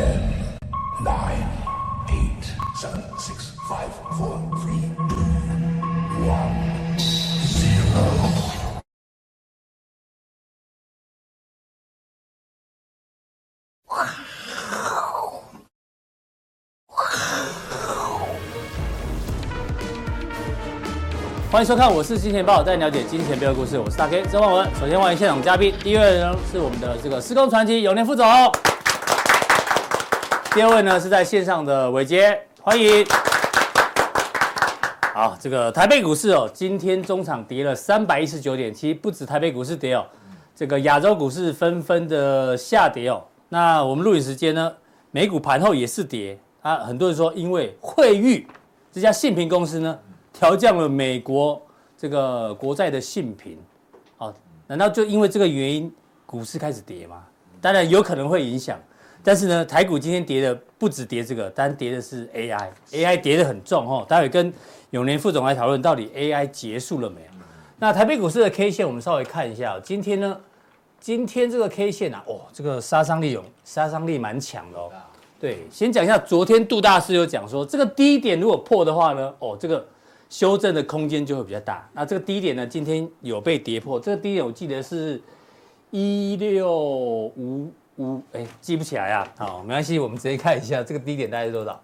Ten, nine, eight, seven, six, five, four, three, two, one, zero. 欢迎收看，我是金钱豹，带你了解金钱背后的故事。我是大 K 曾焕文。首先欢迎现场嘉宾，第一位呢是我们的这个施工传奇永年副总，第二位呢是在线上的伟杰，欢迎。好，这个台北股市哦，今天中场跌了三百一十九点，其实不止台北股市跌哦，这个亚洲股市纷纷的下跌哦。那我们录影时间呢，美股盘后也是跌啊，很多人说因为惠誉这家信评公司呢。调降了美国这个国债的信评，好，难道就因为这个原因股市开始跌吗？当然有可能会影响，但是呢，台股今天跌的不止跌这个，单跌的是 AI，AI 跌得很重哦。待会跟永年副总来讨论到底 AI 结束了没有？那台北股市的 K 线我们稍微看一下，今天呢，今天这个 K 线啊，哦，这个杀伤力有杀伤力蛮强的哦。对，先讲一下，昨天杜大师有讲说，这个低点如果破的话呢，哦，这个。修正的空间就会比较大。那这个低点呢，今天有被跌破。这个低点我记得是一六五五，哎，记不起来啊。好，没关系，我们直接看一下这个低点大概是多少。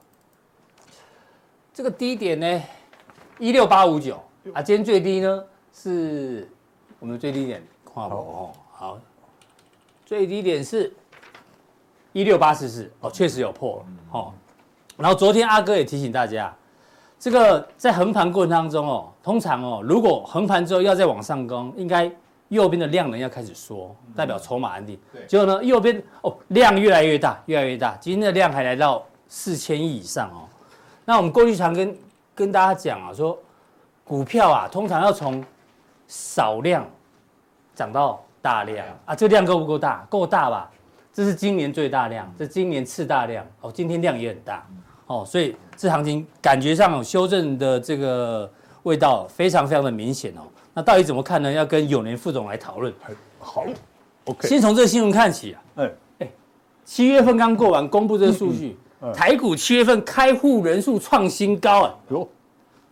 这个低点呢，一六八五九啊。今天最低呢是我们的最低点，跨破哦。好，最低点是一六八四四哦，确实有破哦。然后昨天阿哥也提醒大家。这个在横盘过程当中哦，通常哦，如果横盘之后要再往上攻，应该右边的量能要开始缩，代表筹码安定。对。结果呢，右边哦量越来越大，越来越大，今天的量还来到四千亿以上哦。那我们过去常跟跟大家讲啊，说股票啊，通常要从少量涨到大量啊，这个量够不够大？够大吧？这是今年最大量，这今年次大量哦，今天量也很大。哦，所以这行情感觉上有修正的这个味道非常非常的明显哦。那到底怎么看呢？要跟永年副总来讨论。好，OK。先从这个新闻看起啊。哎哎，七月份刚过完，公布这个数据，台股七月份开户人数创新高啊。有，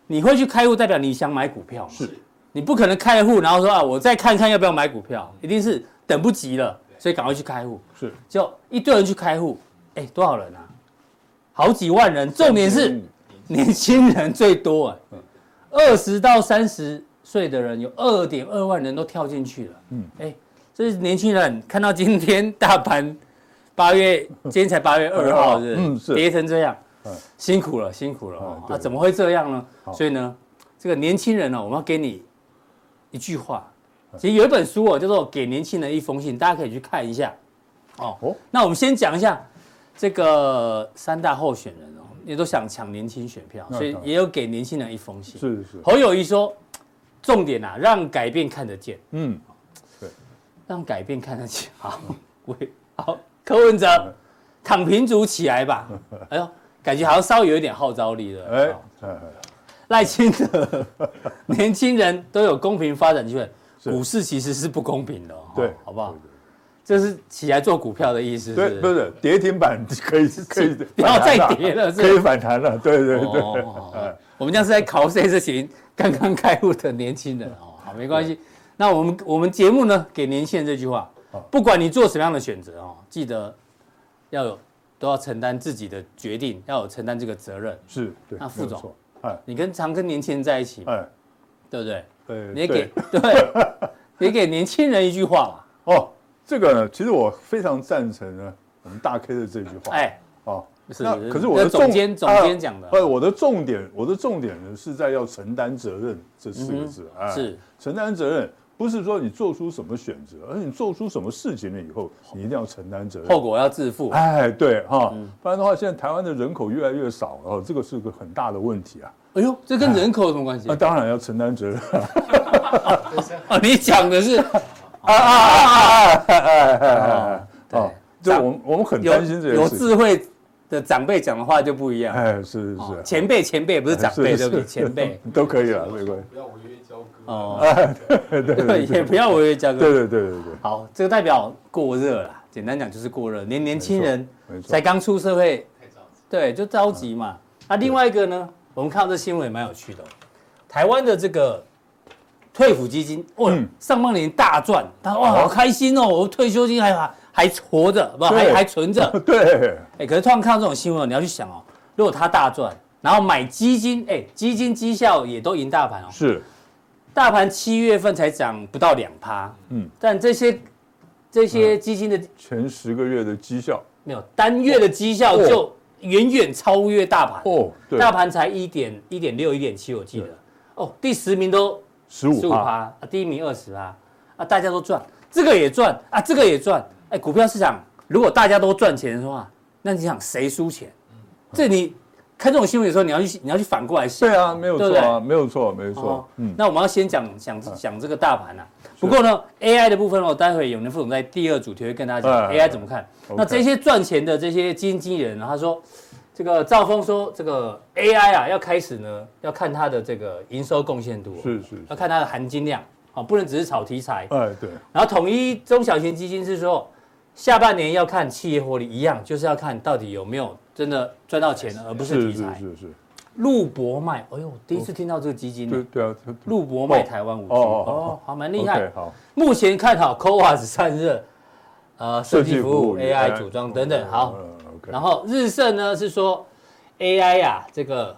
你会去开户，代表你想买股票。是。你不可能开户，然后说啊，我再看看要不要买股票，一定是等不及了，所以赶快去开户。是。就一堆人去开户，哎，多少人啊？好几万人，重点是年轻人最多啊，二十到三十岁的人有二点二万人都跳进去了。嗯，哎，这是年轻人看到今天大盘 八月，今天才八月二号，是嗯是？跌成这样，辛苦了，辛苦了啊！怎么会这样呢？所以呢，这个年轻人呢，我们要给你一句话。其实有一本书哦，叫做《给年轻人一封信》，大家可以去看一下。哦，那我们先讲一下。这个三大候选人哦，也都想抢年轻选票，所以也有给年轻人一封信。是是。侯友宜说，重点啊，让改变看得见。嗯，对，让改变看得见。好，喂，好，柯文哲，躺平族起来吧。哎呦，感觉好像稍微有一点号召力了。哎，赖清德，年轻人都有公平发展机会，股市其实是不公平的。对，好不好？这是起来做股票的意思？对，不是跌停板可以可以不要再跌了，可以反弹了。对对对，我们这样是在考验这群刚刚开户的年轻人哦。好，没关系。那我们我们节目呢，给年轻人这句话：不管你做什么样的选择哦，记得要有都要承担自己的决定，要有承担这个责任。是，对。那副总，哎你跟常跟年轻人在一起，哎对不对？对，你也给对，也给年轻人一句话嘛。哦。这个呢，其实我非常赞成呢，我们大 K 的这句话。哎，哦，是。那可是我的总监总监讲的。呃，我的重点，我的重点呢是在要承担责任这四个字。是。承担责任，不是说你做出什么选择，而你做出什么事情了以后，你一定要承担责任，后果要自负。哎，对哈，不然的话，现在台湾的人口越来越少，哦，这个是个很大的问题啊。哎呦，这跟人口有什么关系？那当然要承担责任。啊，你讲的是。啊啊啊啊啊啊啊！对，就我们我们很担心这个有智慧的长辈讲的话就不一样。哎，是是是，前辈前辈不是长辈，对不对？前辈 都可以了，没关系。不要违约交割哦。对对对，也不要违约交割。对对对对对。好，这个代表过热了，简单讲就是过热，年年轻人才刚出社会，对，就着急嘛。那另外一个呢，我们看到这新闻也蛮有趣的，台湾的这个退抚基金，哇，上半年大赚，他说哇好开心哦，我退休金还还活着，不还还存着，对，哎，可是突然看到这种新闻，你要去想哦，如果他大赚。然后买基金，哎，基金绩效也都赢大盘哦。是，大盘七月份才涨不到两趴，嗯，但这些这些基金的前十个月的绩效。没有，单月的绩效就远远超越大盘。哦。对，大盘才一点一点六一点七，我记得。哦，第十名都十五趴啊，第一名二十趴啊，大家都赚，这个也赚啊，这个也赚。哎，股票市场如果大家都赚钱的话，那你想谁输钱？这你。看这种新闻的时候，你要去你要去反过来想。对啊，没有错啊，没有错，没错。嗯，那我们要先讲讲讲这个大盘啊。不过呢，AI 的部分哦，待会有人副总在第二主题会跟大家讲 AI 怎么看。那这些赚钱的这些基金经理人，他说，这个赵峰说，这个 AI 啊，要开始呢，要看它的这个营收贡献度，是是，要看它的含金量，啊，不能只是炒题材。哎，对。然后统一中小型基金是说，下半年要看企业获利，一样就是要看到底有没有真的赚到钱，而不是题材。是是是。陆博迈，哎呦，第一次听到这个基金。对对啊，陆博迈台湾五 G，哦，好，蛮厉害。好，目前看好 CoWoS 散热，呃，设计服务、AI 组装等等。好，然后日盛呢是说 AI 呀，这个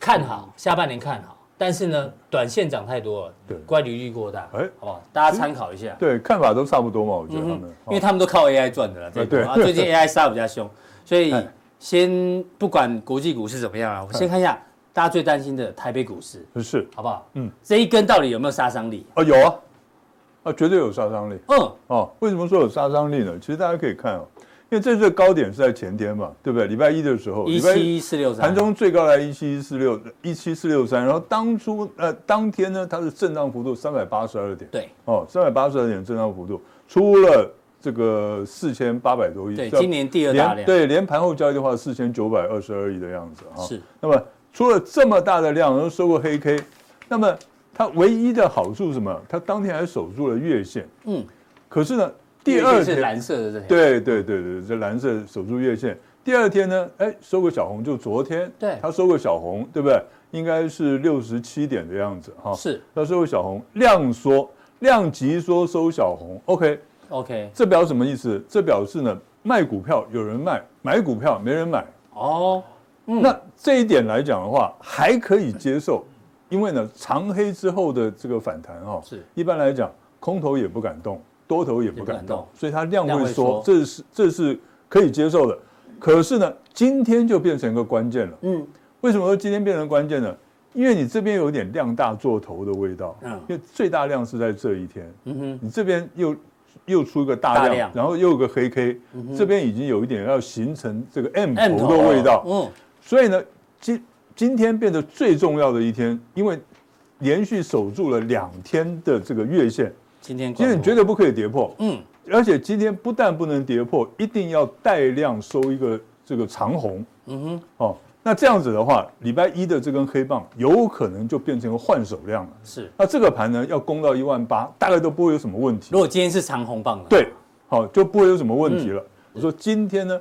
看好下半年看好，但是呢，短线涨太多了，对，乖离率过大，哎，好不好？大家参考一下。对，看法都差不多嘛，我觉得他们，因为他们都靠 AI 赚的了，对，啊，最近 AI 杀比较凶，所以。先不管国际股市怎么样啊，我先看一下大家最担心的台北股市，是好不好？嗯，这一根到底有没有杀伤力？哦，有啊，啊，绝对有杀伤力。嗯，哦，为什么说有杀伤力呢？其实大家可以看哦，因为这次的高点是在前天嘛，对不对？礼拜一的时候，一七一四六三，盘中最高来一七一四六一七四六三，然后当初呃当天呢，它是震荡幅度三百八十二点，对，哦，三百八十二点震荡幅度，出了。这个四千八百多亿，对，今年第二大量，对，连盘后交易的话，四千九百二十二亿的样子哈。是，那么出了这么大的量，然后收过黑 K，那么它唯一的好处是什么？它当天还守住了月线。嗯。可是呢，第二天是蓝色的这条。对对对对，这蓝色守住月线。第二天呢，哎，收个小红，就昨天，对，它收个小红，对不对？应该是六十七点的样子哈。是。它收个小红，量缩，量级缩收小红，OK。OK，这表示什么意思？这表示呢，卖股票有人卖，买股票没人买。哦，嗯、那这一点来讲的话，还可以接受，因为呢，长黑之后的这个反弹哈、哦，是一般来讲，空头也不敢动，多头也不敢动，动所以它量会缩，会这是这是可以接受的。可是呢，今天就变成一个关键了。嗯，为什么说今天变成关键呢？因为你这边有点量大做头的味道。嗯，因为最大量是在这一天。嗯哼，你这边又。又出一个大量，然后又有个黑 K，、嗯、这边已经有一点要形成这个 M 头的味道。嗯，所以呢，今今天变得最重要的一天，因为连续守住了两天的这个月线，今天今天绝对不可以跌破。嗯，而且今天不但不能跌破，一定要带量收一个这个长红。嗯哼，哦。那这样子的话，礼拜一的这根黑棒有可能就变成个换手量了。是，那这个盘呢，要攻到一万八，大概都不会有什么问题。如果今天是长红棒的，对，好，就不会有什么问题了。嗯、我说今天呢，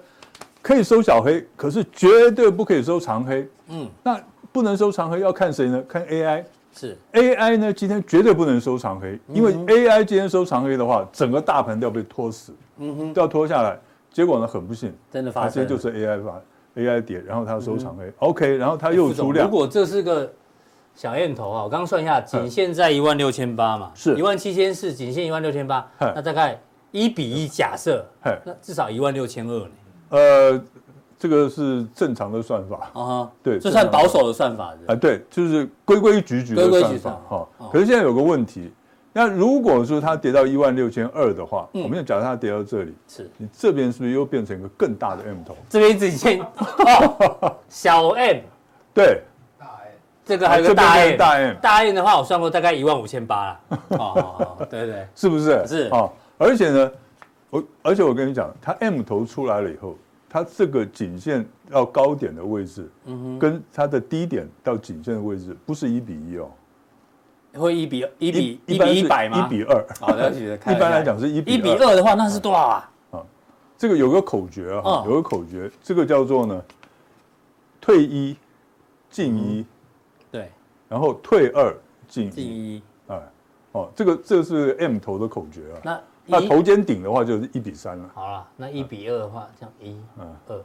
可以收小黑，可是绝对不可以收长黑。嗯，那不能收长黑，要看谁呢？看 AI。是，AI 呢，今天绝对不能收长黑，因为 AI 今天收长黑的话，整个大盘都要被拖死。嗯哼，都要拖下来。结果呢，很不幸，真的发生，就是 AI 发。AI 跌，然后它收长黑 OK，然后它又出量。如果这是个小燕头啊，我刚刚算一下，仅限在一万六千八嘛，是一万七千四，仅限一万六千八，那大概一比一假设，那至少一万六千二呢。呃，这个是正常的算法。啊，对，这算保守的算法啊，对，就是规规矩矩的算法哈。可是现在有个问题。那如果说它跌到一万六千二的话，我们要假设它跌到这里，是。你这边是不是又变成一个更大的 M 头？这边只先 小 M，对，大 M，这个还有个大 M，大 M，大 M 的话，我算过大概一万五千八了。哦，对对，是不是？是。啊，而且呢，我而且我跟你讲，它 M 头出来了以后，它这个颈线到高点的位置，嗯哼，跟它的低点到颈线的位置不是一比一哦。会一比一比一比一百吗？一比二。好的，一般来讲是一比一比二的话，那是多少啊？啊，这个有个口诀啊，哦、有个口诀，这个叫做呢，退一进一，对，然后退二进进一，哎，哦，这个这是 M 头的口诀啊。那那头肩顶的话就是一比三了。好了，那一比二的话，这样一，嗯，二，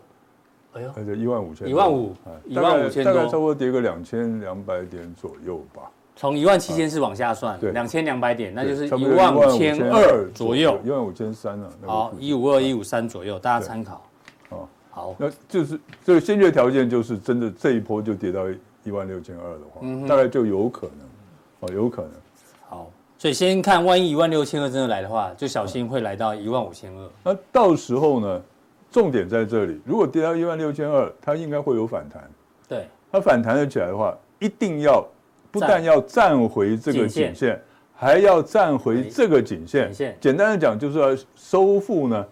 哎呦，那就一万五千，一万五，一万五千多，大概差不多跌个两千两百点左右吧。从一万七千四往下算，对，两千两百点，那就是一万五千二左右，一万五千三了。好，一五二、一五三左右，大家参考。哦，好，那就是这个先决条件就是真的这一波就跌到一万六千二的话，大概就有可能，哦，有可能。好，所以先看，万一一万六千二真的来的话，就小心会来到一万五千二。那到时候呢，重点在这里，如果跌到一万六千二，它应该会有反弹。对，它反弹了起来的话，一定要。不但要站回这个颈线，还要站回这个颈线。简单的讲，就是要收复呢。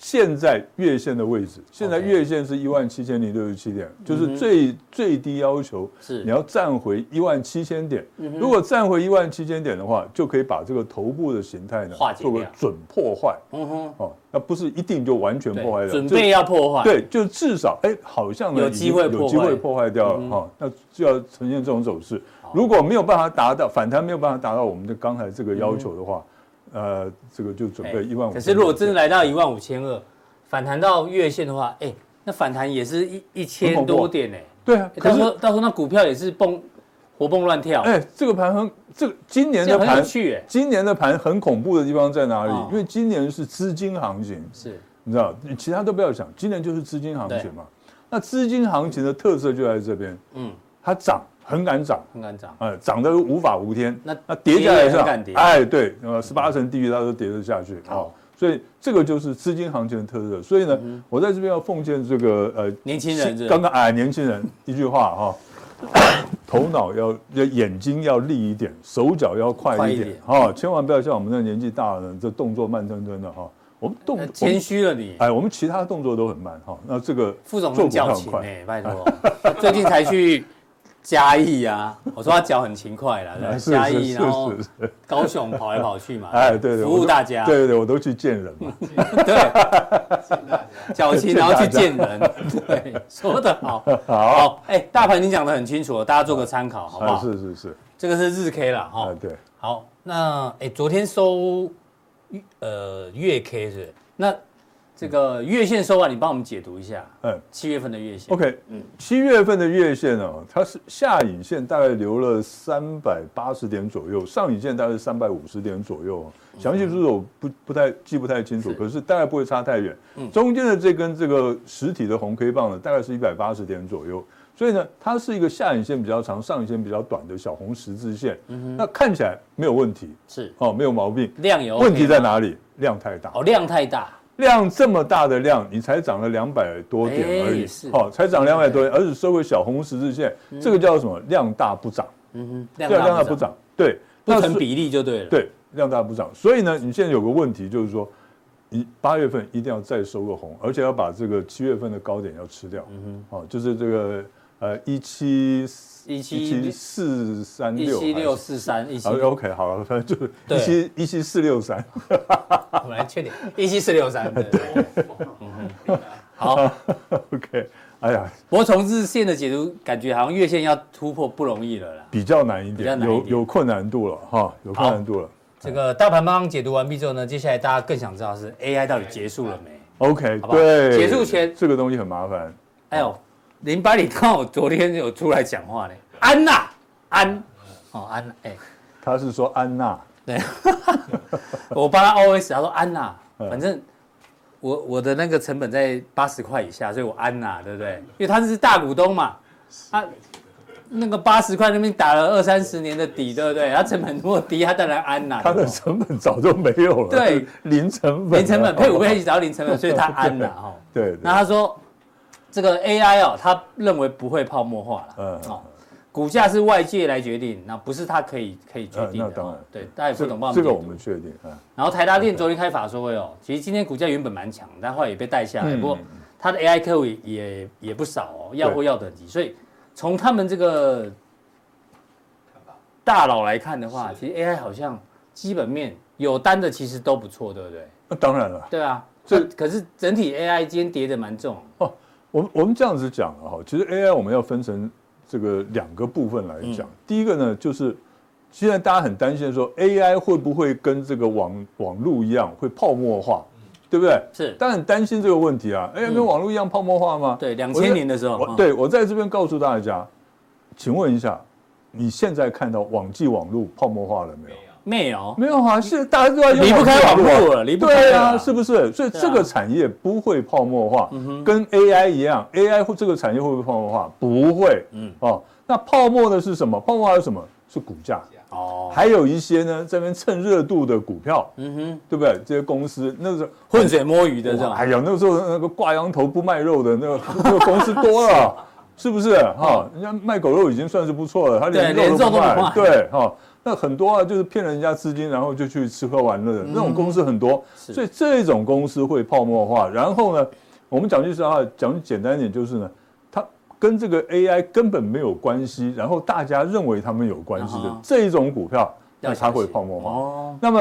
现在月线的位置，现在月线是一万七千零六十七点，就是最最低要求是你要站回一万七千点。如果站回一万七千点的话，就可以把这个头部的形态呢做个准破坏。嗯哼，哦，那不是一定就完全破坏的，准备要破坏。对，就至少哎，好像呢有机会有机会破坏掉了哈，那就要呈现这种走势。如果没有办法达到反弹，没有办法达到我们的刚才这个要求的话，呃，这个就准备一万五。可是如果真的来到一万五千二，反弹到月线的话，哎，那反弹也是一一千多点哎。对啊，到时候到时候那股票也是蹦活蹦乱跳。哎，这个盘很这个今年的盘，今年的盘很恐怖的地方在哪里？因为今年是资金行情，是，你知道，你其他都不要想，今年就是资金行情嘛。那资金行情的特色就在这边，嗯，它涨。很敢涨，很敢涨，哎，涨得无法无天。那那跌下来上，哎，对，呃，十八层地狱它都跌得下去啊。所以这个就是资金行情的特色。所以呢，我在这边要奉劝这个呃年轻人，刚刚哎年轻人一句话哈，头脑要眼睛要利一点，手脚要快一点哈，千万不要像我们这年纪大的人，这动作慢吞吞的哈。我们动谦虚了你，哎，我们其他动作都很慢哈。那这个副总很矫情哎，拜托，最近才去。嘉义啊，我说他脚很勤快了，嘉义，然后高雄跑来跑去嘛，哎，对对，服务大家，对对，我都去见人嘛，对，脚勤然后去见人，对，说的好，好，哎，大盘你讲的很清楚了，大家做个参考，好不好？是是是，这个是日 K 了哈，对，好，那哎，昨天收呃月 K 是？那。这个月线收完，你帮我们解读一下。嗯，七月份的月线。OK，嗯，七月份的月线哦，它是下影线大概留了三百八十点左右，上影线大概是三百五十点左右。详细数字我不不太记不太清楚，可是大概不会差太远。嗯，中间的这根这个实体的红 K 棒呢，大概是一百八十点左右。所以呢，它是一个下影线比较长、上影线比较短的小红十字线。嗯哼，那看起来没有问题，是哦，没有毛病。量有问题在哪里？量太大。哦，量太大。量这么大的量，你才涨了两百多点而已，好，才涨两百多点，而且收个小红十字线，这个叫什么？量大不涨，嗯哼，量大不涨，对，不成比例就对了，对，量大不涨，所以呢，你现在有个问题就是说，你八月份一定要再收个红，而且要把这个七月份的高点要吃掉，嗯哼，好，就是这个呃一七。一七四三六，一七六四三，一七 OK 好了，反正就是一七一七四六三。我们来确定一七四六三。对，好，OK。哎呀，不过从日线的解读，感觉好像月线要突破不容易了啦，比较难一点，有有困难度了哈，有困难度了。这个大盘帮解读完毕之后呢，接下来大家更想知道是 AI 到底结束了没？OK，对，结束前这个东西很麻烦。哎呦。林百里刚好昨天有出来讲话呢，安娜，安，哦安，哎，他是说安娜，对，我帮他 OS，他说安娜，反正我我的那个成本在八十块以下，所以我安娜，对不对？因为他是大股东嘛，他那个八十块那边打了二三十年的底，对不对？他成本那么低，他当然安娜。他的成本早就没有了，对，零成本，零成本配五倍找零成本，所以他安娜 哈。对，那他说。这个 AI 哦，他认为不会泡沫化了。嗯，哦，股价是外界来决定，那不是他可以可以决定的。那当然，对，大家也不懂报这个我们确定。然后台达电昨天开法说会哦，其实今天股价原本蛮强，但后来也被带下来。不过它的 AI 客户也也不少哦，要货要等级。所以从他们这个大佬来看的话，其实 AI 好像基本面有单的其实都不错，对不对？那当然了。对啊。这可是整体 AI 今天跌的蛮重哦。我们我们这样子讲了哈，其实 AI 我们要分成这个两个部分来讲。第一个呢，就是现在大家很担心说 AI 会不会跟这个网网络一样会泡沫化，对不对？是，大家很担心这个问题啊。AI 跟网络一样泡沫化吗？对，两千年的时候。我对我在这边告诉大家，请问一下，你现在看到网际网络泡沫化了没有？没有，没有啊！现在大家都要离不开网络了，离不开对啊，是不是？所以这个产业不会泡沫化，跟 AI 一样，AI 或这个产业会不会泡沫化？不会。嗯哦，那泡沫的是什么？泡沫化是什么？是股价哦。还有一些呢，这边蹭热度的股票，嗯哼，对不对？这些公司那时候浑水摸鱼的，这样？哎呀，那时候那个挂羊头不卖肉的那个 那个公司多了，是不是？哈，人家卖狗肉已经算是不错了，他连肉都不卖，对哈。那很多啊，就是骗人家资金，然后就去吃喝玩乐的那种公司很多，所以这种公司会泡沫化。然后呢，我们讲句实话，讲简单一点就是呢，它跟这个 AI 根本没有关系，然后大家认为他们有关系的这一种股票，那它会泡沫化。哦，那么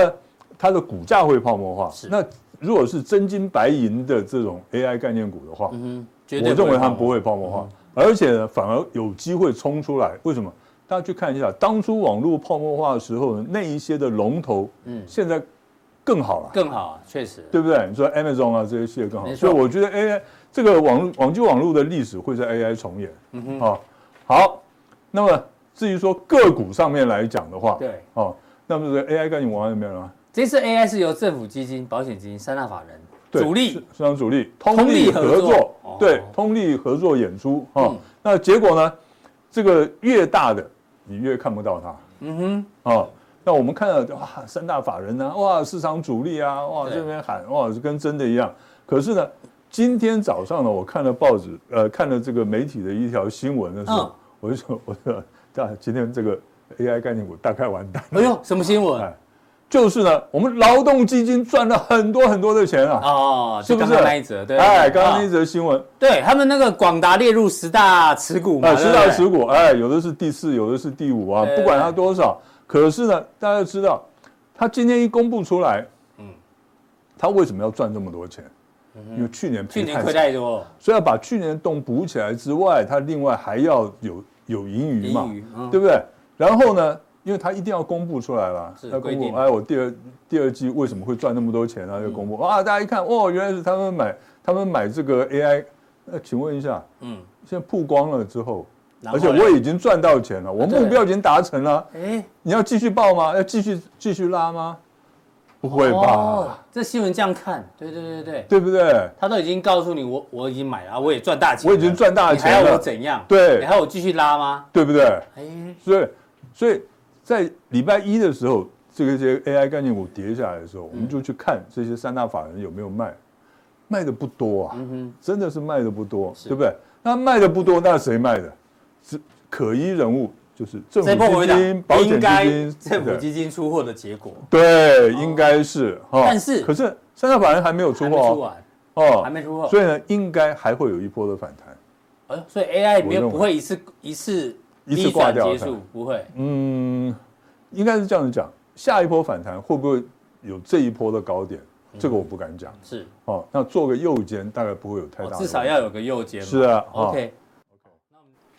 它的股价会泡沫化。那如果是真金白银的这种 AI 概念股的话，嗯，我认为它不会泡沫化，而且呢，反而有机会冲出来。为什么？大家去看一下，当初网络泡沫化的时候，那一些的龙头，嗯，现在更好了，更好，确实，对不对？你说 Amazon 啊这些企业。更好，所以我觉得 AI 这个网网际网络的历史会在 AI 重演，嗯哼，好，好，那么至于说个股上面来讲的话，对，哦，那么这个 AI 概念股有没有了？这次 AI 是由政府基金、保险基金三大法人主力，市场主力，通力合作，对，通力合作演出，哈，那结果呢，这个越大的。你越看不到它，嗯哼，哦，那我们看到哇，三大法人啊，哇，市场主力啊，哇，这边喊哇，就跟真的一样。可是呢，今天早上呢，我看了报纸，呃，看了这个媒体的一条新闻的时候，我就说，我说，大今天这个 AI 概念股大概完蛋了。哎呦，什么新闻？就是呢，我们劳动基金赚了很多很多的钱啊！哦，是不是那一则？对，哎，刚刚那一则新闻，对他们那个广达列入十大持股嘛，十大持股，哎，有的是第四，有的是第五啊，不管它多少，可是呢，大家知道，他今天一公布出来，嗯，他为什么要赚这么多钱？因为去年去年亏太多，所以要把去年的洞补起来之外，他另外还要有有盈余嘛，对不对？然后呢？因为他一定要公布出来了，他公布，哎，我第二第二季为什么会赚那么多钱呢？就公布，啊，大家一看，哦，原来是他们买，他们买这个 AI。那请问一下，嗯，现在曝光了之后，而且我已经赚到钱了，我目标已经达成了，哎，你要继续报吗？要继续继续拉吗？不会吧？这新闻这样看，对对对对，对不对？他都已经告诉你，我我已经买了，我也赚大钱，我已经赚大钱了，还要我怎样？对，你还要我继续拉吗？对不对？哎，所以所以。在礼拜一的时候，这个这些 AI 概念股跌下来的时候，我们就去看这些三大法人有没有卖，卖的不多啊，真的是卖的不多，对不对？那卖的不多，那谁卖的？是可疑人物，就是政府基金、保险基金、政府基金出货的结果。对，应该是哈。但是，可是三大法人还没有出货哦，还没出货，所以呢，应该还会有一波的反弹。呃，所以 AI 没有不会一次一次。一次挂掉结束不会，嗯，应该是这样子讲，下一波反弹会不会有这一波的高点？这个我不敢讲。是哦，那做个右肩大概不会有太大，至少要有个右肩。是啊，OK，OK。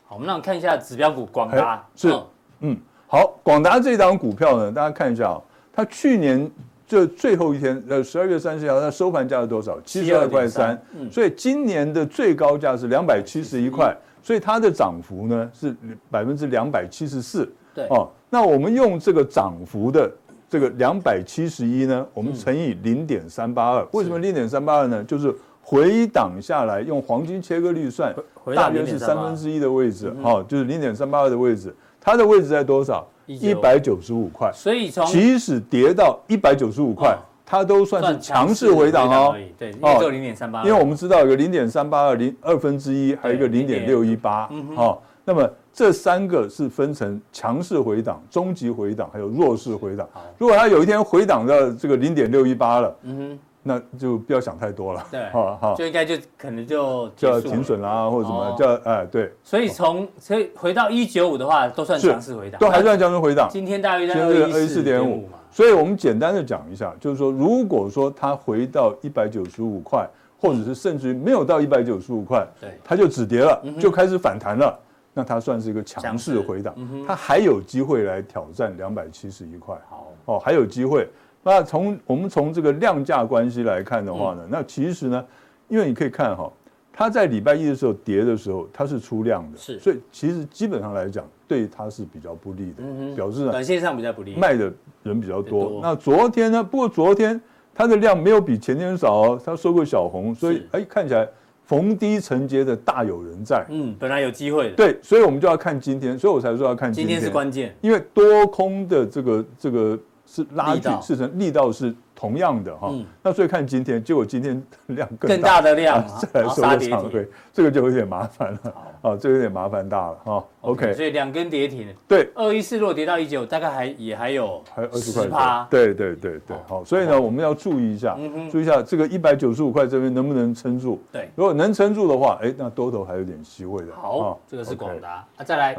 好，我们让看一下指标股广达。是，嗯，好，广达这档股票呢，大家看一下啊，它去年就最后一天，呃，十二月三十号，它收盘价是多少？七十二块三。所以今年的最高价是两百七十一块。所以它的涨幅呢是百分之两百七十四，对。哦，那我们用这个涨幅的这个两百七十一呢，我们乘以零点三八二，为什么零点三八二呢？就是回档下来用黄金切割率算，大约是三分之一的位置，哦，就是零点三八二的位置，它的位置在多少？一百九十五块，所以从即使跌到一百九十五块。它都算是强势回档哦，对，哦，零点三八，因为我们知道有个零点三八二零二分之一，还有一个零点六一八，哦，那么这三个是分成强势回档、中级回档，还有弱势回档。如果它有一天回档到这个零点六一八了，嗯哼，那就不要想太多了，对，好，好，就应该就可能就就要停损啦，或者什么叫哎，对。所以从所以回到一九五的话，都算强势回档，都还算强势回档。今天大约在二一四点五嘛。所以我们简单的讲一下，就是说，如果说它回到一百九十五块，或者是甚至于没有到一百九十五块，对，它就止跌了，就开始反弹了，那它算是一个强势回档，它还有机会来挑战两百七十一块。好，哦，还有机会。那从我们从这个量价关系来看的话呢，那其实呢，因为你可以看哈。它在礼拜一的时候跌的时候，它是出量的，是，所以其实基本上来讲，对它是比较不利的，嗯、表示呢，短线上比较不利，卖的人比较多。那昨天呢？不过昨天它的量没有比前天少哦，它收个小红，所以哎，看起来逢低承接的大有人在。嗯，本来有机会的。对，所以我们就要看今天，所以我才说要看今天，今天是关键，因为多空的这个这个是拉锯，是成力道是。同样的哈，那所以看今天，结果今天量更大，更大的量，再来收个长黑，这个就有点麻烦了。好，这有点麻烦大了哈。OK，所以两根跌停。对，二一四如果跌到一九，大概还也还有还有二十块。对对对对，好，所以呢，我们要注意一下，注意一下这个一百九十五块这边能不能撑住？对，如果能撑住的话，哎，那多头还有点机会的。好，这个是广达啊，再来。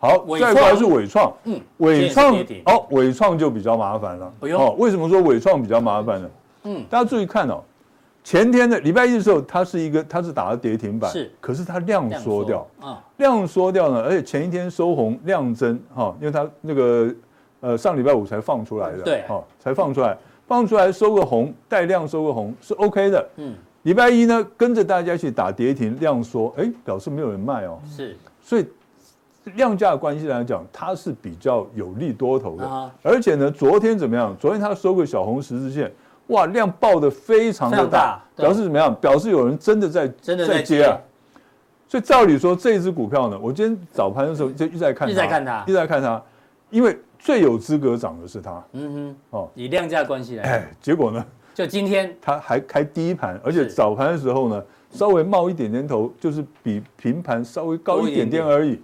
好，再过来是伟创，嗯，伟创，哦，伟创就比较麻烦了。哦，为什么说伟创比较麻烦呢？嗯，大家注意看哦，前天的礼拜一的时候，它是一个，它是打了跌停板，是，可是它量缩掉，啊，量缩掉呢，而且前一天收红量增，哈，因为它那个呃上礼拜五才放出来的，对，哈，才放出来，放出来收个红，带量收个红是 OK 的，嗯，礼拜一呢跟着大家一起打跌停，量缩，哎，表示没有人卖哦，是，所以。量价关系来讲，它是比较有利多头的，而且呢，昨天怎么样？昨天它收个小红十字线，哇，量爆的非常的大，表示怎么样？表示有人真的在真的在接啊。所以照理说，这只股票呢，我今天早盘的时候就一直在看，一直在看它，一直在看它，因为最有资格涨的是它。嗯哼，哦，以量价关系来，哎，结果呢？就今天它还开第一盘，而且早盘的时候呢，稍微冒一点点头，就是比平盘稍微高一点点而已。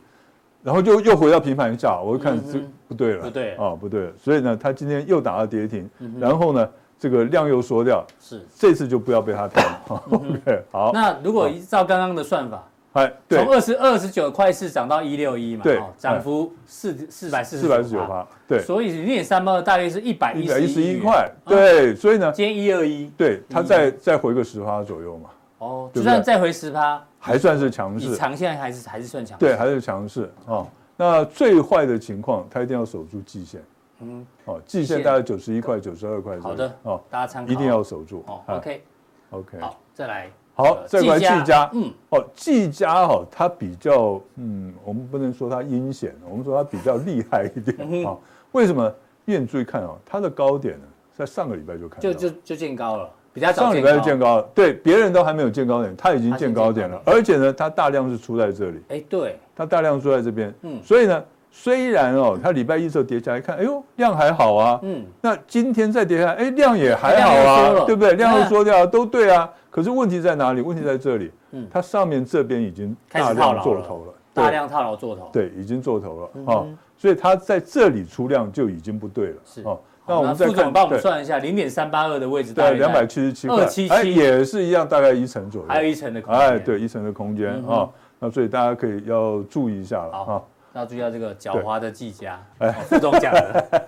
然后就又回到平盘下，我就看这不对了，不对啊，不对了。所以呢，它今天又打了跌停，然后呢，这个量又缩掉，是这次就不要被它骗。OK，好。那如果依照刚刚的算法，哎，从二十二十九块四涨到一六一嘛，对，涨幅四四百四十四百四十九趴，对。所以零点三八大约是一百一十一块，对。所以呢，今天一二一，对，它再再回个十趴左右嘛。哦，就算再回十趴，还算是强势。长线还是还是算强势。对，还是强势啊。那最坏的情况，它一定要守住季线。嗯，哦，季线大概九十一块、九十二块。好的，哦，大家参考。一定要守住。哦，OK，OK。好，再来。好，再来季家。嗯，哦，季家哈，它比较，嗯，我们不能说它阴险，我们说它比较厉害一点啊。为什么？因为你注意看啊，它的高点呢，在上个礼拜就看到，就就就见高了。上礼拜就见高了，对，别人都还没有见高点，他已经见高点了，而且呢，它大量是出在这里，哎，对，它大量出在这边，嗯，所以呢，虽然哦，它礼拜一时候跌下来看，哎呦，量还好啊，嗯，那今天再跌下来，哎，量也还好啊，对不对？量又缩掉，都对啊，可是问题在哪里？问题在这里，嗯，它上面这边已经大量做头了，大量套牢做头，对，已经做头了啊，所以它在这里出量就已经不对了，是。哦。那我们再看，帮我们算一下零点三八二的位置，对，两百七十七块，二七七也是一样，大概一成左右，还有一成的空间，哎，对，一成的空间啊。那所以大家可以要注意一下了啊，要注意到这个狡猾的技嘉，哎，副总讲的。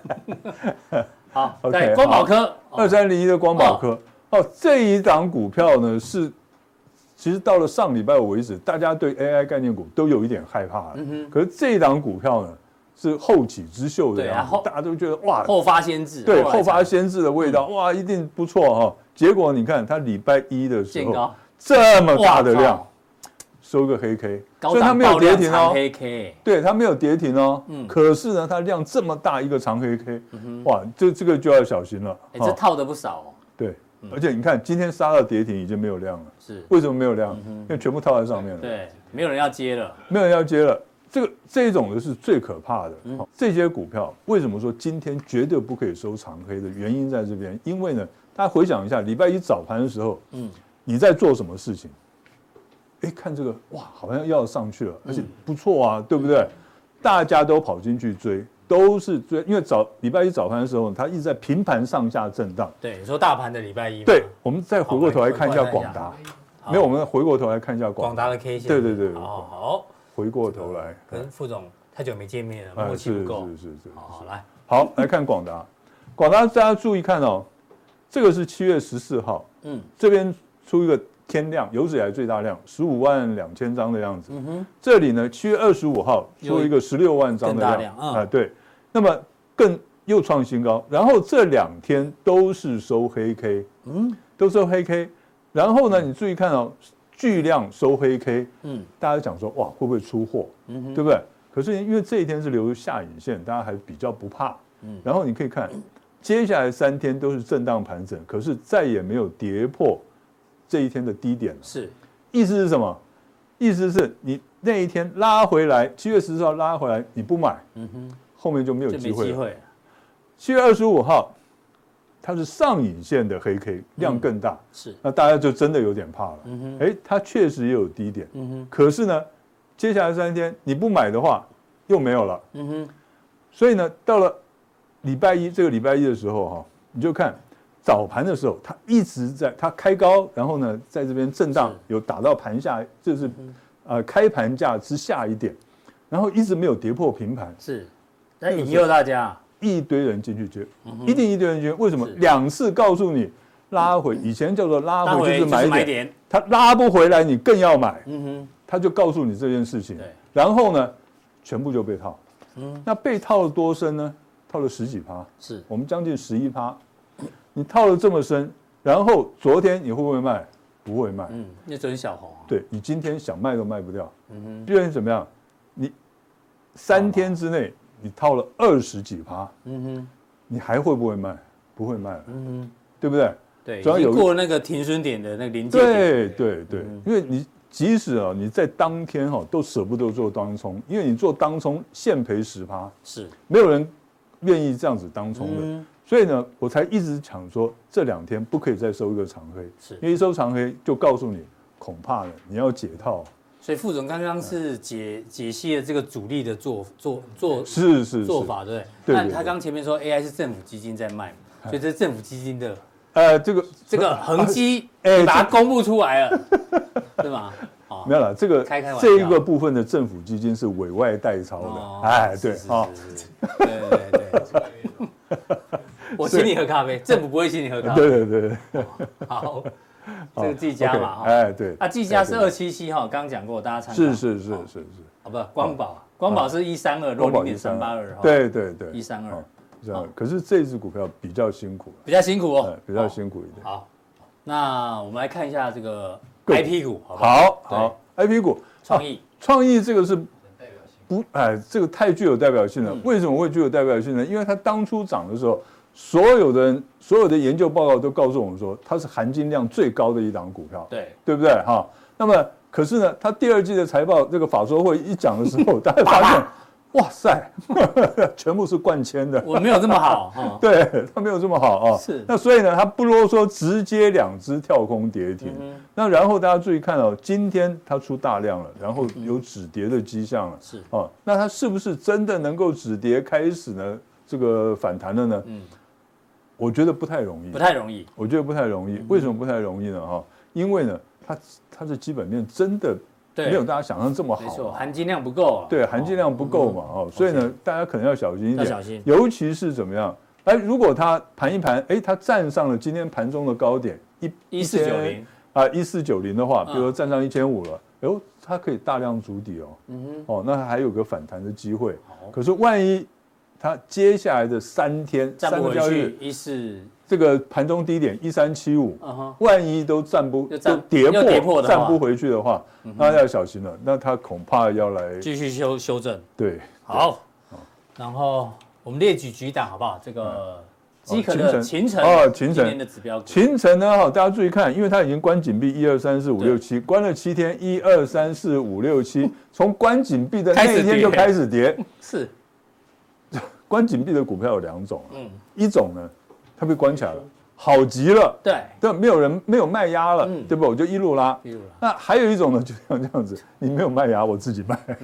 好，在光宝科二三零一的光宝科哦，这一档股票呢是，其实到了上礼拜五为止，大家对 AI 概念股都有一点害怕了，可是这一档股票呢？是后起之秀的然后，大家都觉得哇，后发先至，对，后发先至的味道，哇，一定不错哈。结果你看，它礼拜一的时候这么大的量，收个黑 K，所以它没有跌停哦，黑 K，对，它没有跌停哦。嗯，可是呢，它量这么大一个长黑 K，哇，这这个就要小心了。哎，这套的不少哦。对，而且你看今天杀到跌停已经没有量了，是为什么没有量？因为全部套在上面了。对，没有人要接了，没有人要接了。这个这种的是最可怕的。这些股票为什么说今天绝对不可以收长黑的原因在这边？因为呢，大家回想一下，礼拜一早盘的时候，嗯，你在做什么事情？哎，看这个，哇，好像要上去了，而且不错啊，对不对？大家都跑进去追，都是追，因为早礼拜一早盘的时候，它一直在平盘上下震荡。对，你说大盘的礼拜一。对，我们再回过头来看一下广达。没有，我们回过头来看一下广达的 K 线。对对对。好好。回过头来，跟副总太久没见面了，默契不够。是是是，好，来，好来看广达，广达大家注意看哦，这个是七月十四号，嗯，这边出一个天量，有史以来最大量，十五万两千张的样子。嗯哼，这里呢，七月二十五号出一个十六万张的量，量啊，对，那么更又创新高，然后这两天都是收黑 K，嗯，都收黑 K，然后呢，你注意看哦，巨量收黑 K，嗯，大家讲说哇会不会出货，嗯哼，对不对？可是因为这一天是留下影线，大家还比较不怕，嗯，然后你可以看。接下来三天都是震荡盘整，可是再也没有跌破这一天的低点了。是，意思是什么？意思是你那一天拉回来，七月十四号拉回来，你不买，嗯哼，后面就没有机会了。七月二十五号，它是上影线的黑 K，量更大，是，那大家就真的有点怕了。嗯哼，哎，它确实也有低点，嗯哼，可是呢，接下来三天你不买的话，又没有了。嗯哼，所以呢，到了。礼拜一这个礼拜一的时候哈，你就看早盘的时候，它一直在它开高，然后呢，在这边震荡，有打到盘下，就是呃开盘价之下一点，然后一直没有跌破平盘。是，那引诱大家，一堆人进去接，一定一堆人进去。为什么？两次告诉你拉回，以前叫做拉回就是买点，他拉不回来，你更要买。嗯哼，他就告诉你这件事情，然后呢，全部就被套。嗯，那被套了多深呢？套了十几趴，是。我们将近十一趴，你套了这么深，然后昨天你会不会卖？不会卖，嗯，那准小红、啊，对，你今天想卖都卖不掉，嗯哼，别人怎么样？你三天之内你套了二十几趴，嗯哼，你还会不会卖？不会卖了，嗯哼，对不对？对，主要有过那个停损点的那个临界点，对对对，嗯、因为你即使啊你在当天哈都舍不得做当冲，因为你做当冲现赔十趴，是没有人。愿意这样子当冲的，嗯、所以呢，我才一直讲说这两天不可以再收一个长黑，是因为一收长黑就告诉你，恐怕呢你要解套。所以副总刚刚是解解析了这个主力的做做做是是做法，对不对？那他刚前面说 AI 是政府基金在卖，所以这是政府基金的，呃，这个这个恒基，哎，把它公布出来了，对吗？没有了，这个这一个部分的政府基金是委外代操的，哎，对，啊，对对对，我请你喝咖啡，政府不会请你喝咖啡，对对对，好，这个技嘉嘛，哎，对，啊，技嘉是二七七哈，刚刚讲过，大家参考，是是是是是，好不，光宝，光宝是一三二，落零点三八二，对对对，一三二，这样，可是这只股票比较辛苦，比较辛苦哦，比较辛苦一点，好，那我们来看一下这个。I P 股，好好，I P 股，创意，创意这个是不，哎，这个太具有代表性了。为什么会具有代表性呢？因为它当初涨的时候，所有的人，所有的研究报告都告诉我们说，它是含金量最高的一档股票，对，对不对？哈，那么可是呢，它第二季的财报这个法说会一讲的时候，大家发现。哇塞，全部是灌签的。我没有这么好，对他没有这么好啊。是，那所以呢，他不啰嗦，直接两只跳空跌停。那然后大家注意看哦，今天它出大量了，然后有止跌的迹象了。是哦，那它是不是真的能够止跌开始呢？这个反弹了呢？嗯，我觉得不太容易，不太容易。我觉得不太容易。为什么不太容易呢？哈，因为呢，它它的基本面真的。没有大家想象这么好，没错，含金量不够。对，含金量不够嘛，哦，所以呢，大家可能要小心一点，小心。尤其是怎么样？哎，如果它盘一盘，哎，它站上了今天盘中的高点一一四九零啊，一四九零的话，比如说站上一千五了，哎呦，它可以大量筑底哦，嗯哼，哦，那还有个反弹的机会。可是万一它接下来的三天三个交易日一四。这个盘中低点一三七五，万一都站不都跌破站不回去的话，那要小心了。那他恐怕要来继续修修正。对，好。然后我们列举几档好不好？这个机壳的勤诚哦，勤诚的指标。勤诚呢，好，大家注意看，因为它已经关紧闭一二三四五六七，关了七天，一二三四五六七，从关紧闭的那一天就开始跌。是。关紧闭的股票有两种，嗯，一种呢。它被关起来了，好极了。对，对，没有人没有卖压了，对不？我就一路拉。一路拉。那还有一种呢，就像这样子，你没有卖压，我自己卖，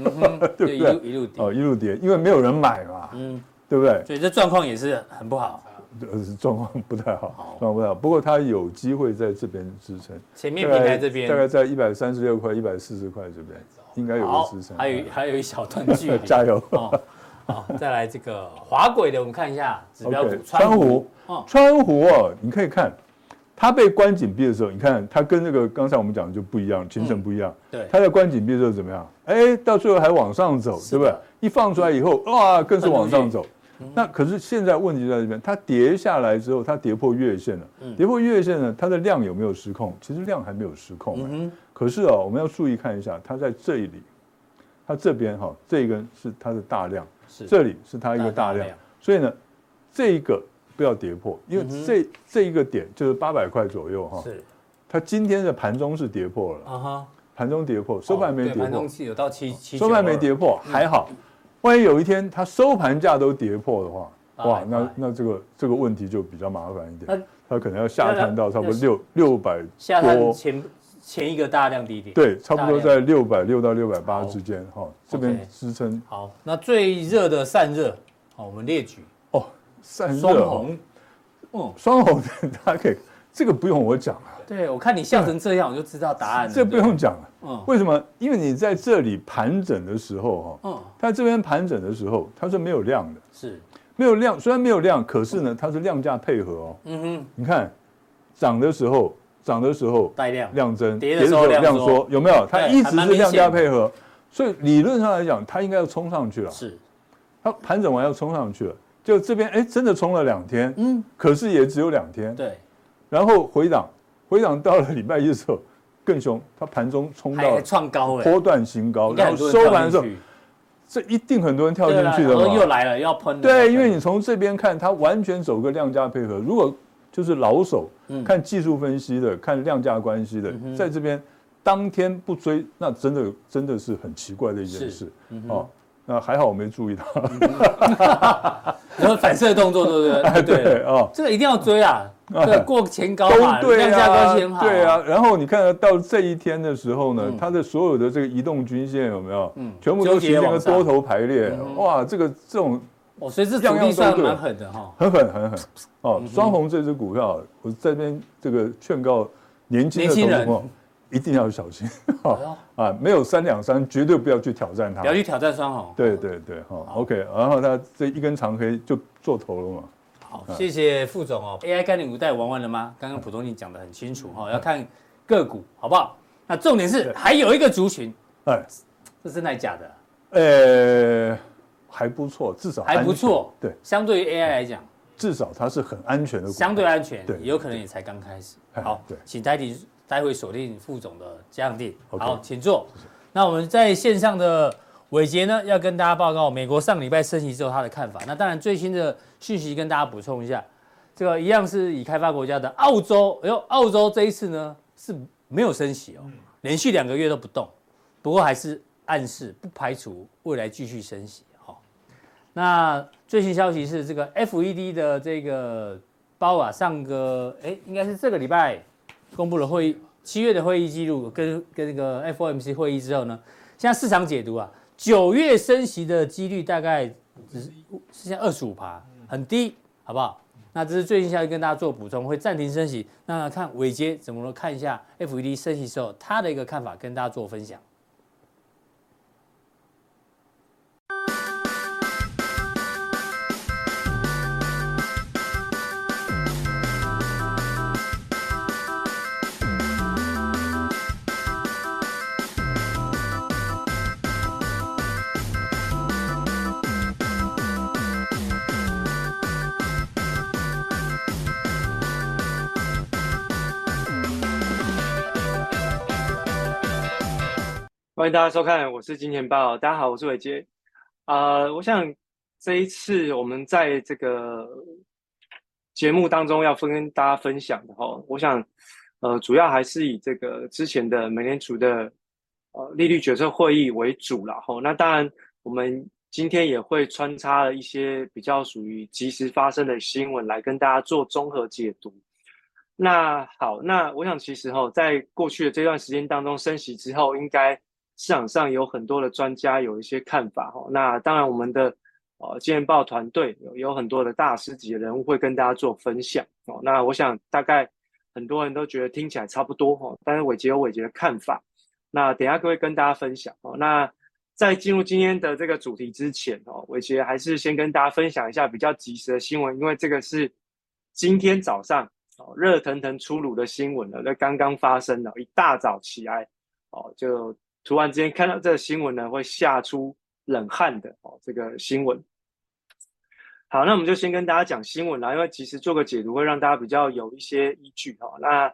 对不对？一路跌。哦，一路跌，因为没有人买嘛，嗯，对不对？所以这状况也是很不好，呃，状况不太好，状况不太好。不过它有机会在这边支撑。前面平台这边大概在一百三十六块、一百四十块这边，应该有个支撑。还有还有一小段距离，加油。好，再来这个滑轨的，我们看一下指标股川湖。川湖哦，你可以看，它被关紧闭的时候，你看它跟那个刚才我们讲的就不一样，形成不一样。对，它在关紧闭的时候怎么样？哎，到最后还往上走，对不对？一放出来以后，哇，更是往上走。那可是现在问题在这边，它跌下来之后，它跌破月线了。跌破月线呢，它的量有没有失控？其实量还没有失控。嗯，可是哦，我们要注意看一下，它在这里，它这边哈，这一根是它的大量，是这里是它一个大量，所以呢，这一个不要跌破，因为这这一个点就是八百块左右哈。是，它今天的盘中是跌破了。啊哈，盘中跌破，收盘没跌破。盘中有到七七，收盘没跌破，还好。万一有一天它收盘价都跌破的话，哇，那那这个这个问题就比较麻烦一点，它可能要下探到差不多六六百多，下探前前一个大量低点，对，差不多在六百六到六百八之间，哈，这边支撑。好，那最热的散热，好，我们列举哦，散热双红，嗯，双红大家可以，这个不用我讲了。对，我看你笑成这样，我就知道答案了。这不用讲了。嗯，为什么？因为你在这里盘整的时候，哈，嗯，它这边盘整的时候，它是没有量的，是，没有量。虽然没有量，可是呢，它是量价配合哦。嗯哼，你看，涨的时候，涨的时候带量量增，跌的时候量缩，有没有？它一直是量价配合，所以理论上来讲，它应该要冲上去了。是，它盘整完要冲上去了，就这边哎，真的冲了两天，嗯，可是也只有两天。对，然后回档。回档到了礼拜一的时候更凶，它盘中冲到创高，波段新高，然后收盘的时候，这一定很多人跳进去的嘛。又来了，要喷。对，因为你从这边看，它完全走个量价配合。如果就是老手看技术分析的，看量价关系的，在这边当天不追，那真的真的是很奇怪的一件事哦。那还好我没注意到，然后反射动作对不对？对对哦，这个一定要追啊。对，过前高嘛，量价关系很好。对啊，然后你看到这一天的时候呢，它的所有的这个移动均线有没有？嗯，全部都形成个多头排列。哇，这个这种，哦，所以这主力算蛮狠的哈，很狠很狠。哦，双红这只股票，我这边这个劝告年轻的投资者一定要小心。啊，没有三两三，绝对不要去挑战它。不要去挑战双红。对对对，哈，OK。然后它这一根长黑就做头了嘛。好，谢谢副总哦。AI 概念股带玩完了吗？刚刚普通你讲的很清楚哈，要看个股好不好？那重点是还有一个族群，哎，这是真的假的？呃，还不错，至少还不错。对，相对于 AI 来讲，至少它是很安全的，相对安全。对，有可能也才刚开始。好，对，请待会待会锁定副总的加强錠。好，请坐。那我们在线上的。伟杰呢，要跟大家报告美国上个礼拜升息之后他的看法。那当然最新的讯息跟大家补充一下，这个一样是以开发国家的澳洲。哎呦，澳洲这一次呢是没有升息哦，连续两个月都不动。不过还是暗示不排除未来继续升息。那最新消息是这个 FED 的这个包啊，上个哎应该是这个礼拜公布了会议七月的会议记录跟跟那个 FOMC 会议之后呢，现在市场解读啊。九月升息的几率大概只是是现在二十五趴，很低，好不好？那这是最近消息跟大家做补充，会暂停升息。那看伟捷怎么看一下 FED 升息时候他的一个看法，跟大家做分享。欢迎大家收看，我是金钱豹。大家好，我是伟杰。啊、我想这一次我们在这个节目当中要分跟大家分享的哈，我想呃主要还是以这个之前的美联储的呃利率决策会议为主了哈。那当然，我们今天也会穿插了一些比较属于即时发生的新闻来跟大家做综合解读。那好，那我想其实哈，在过去的这段时间当中，升息之后应该。市场上有很多的专家有一些看法哈，那当然我们的呃金钱豹团队有有很多的大师级的人物会跟大家做分享哦。那我想大概很多人都觉得听起来差不多哈，但是伟杰有伟杰的看法。那等下各位跟大家分享哦。那在进入今天的这个主题之前哦，伟杰还是先跟大家分享一下比较及时的新闻，因为这个是今天早上哦热腾腾出炉的新闻了，那刚刚发生了，一大早起来哦，就突然之间看到这个新闻呢，会吓出冷汗的哦，这个新闻。好，那我们就先跟大家讲新闻啦，因为其实做个解读会让大家比较有一些依据哈。那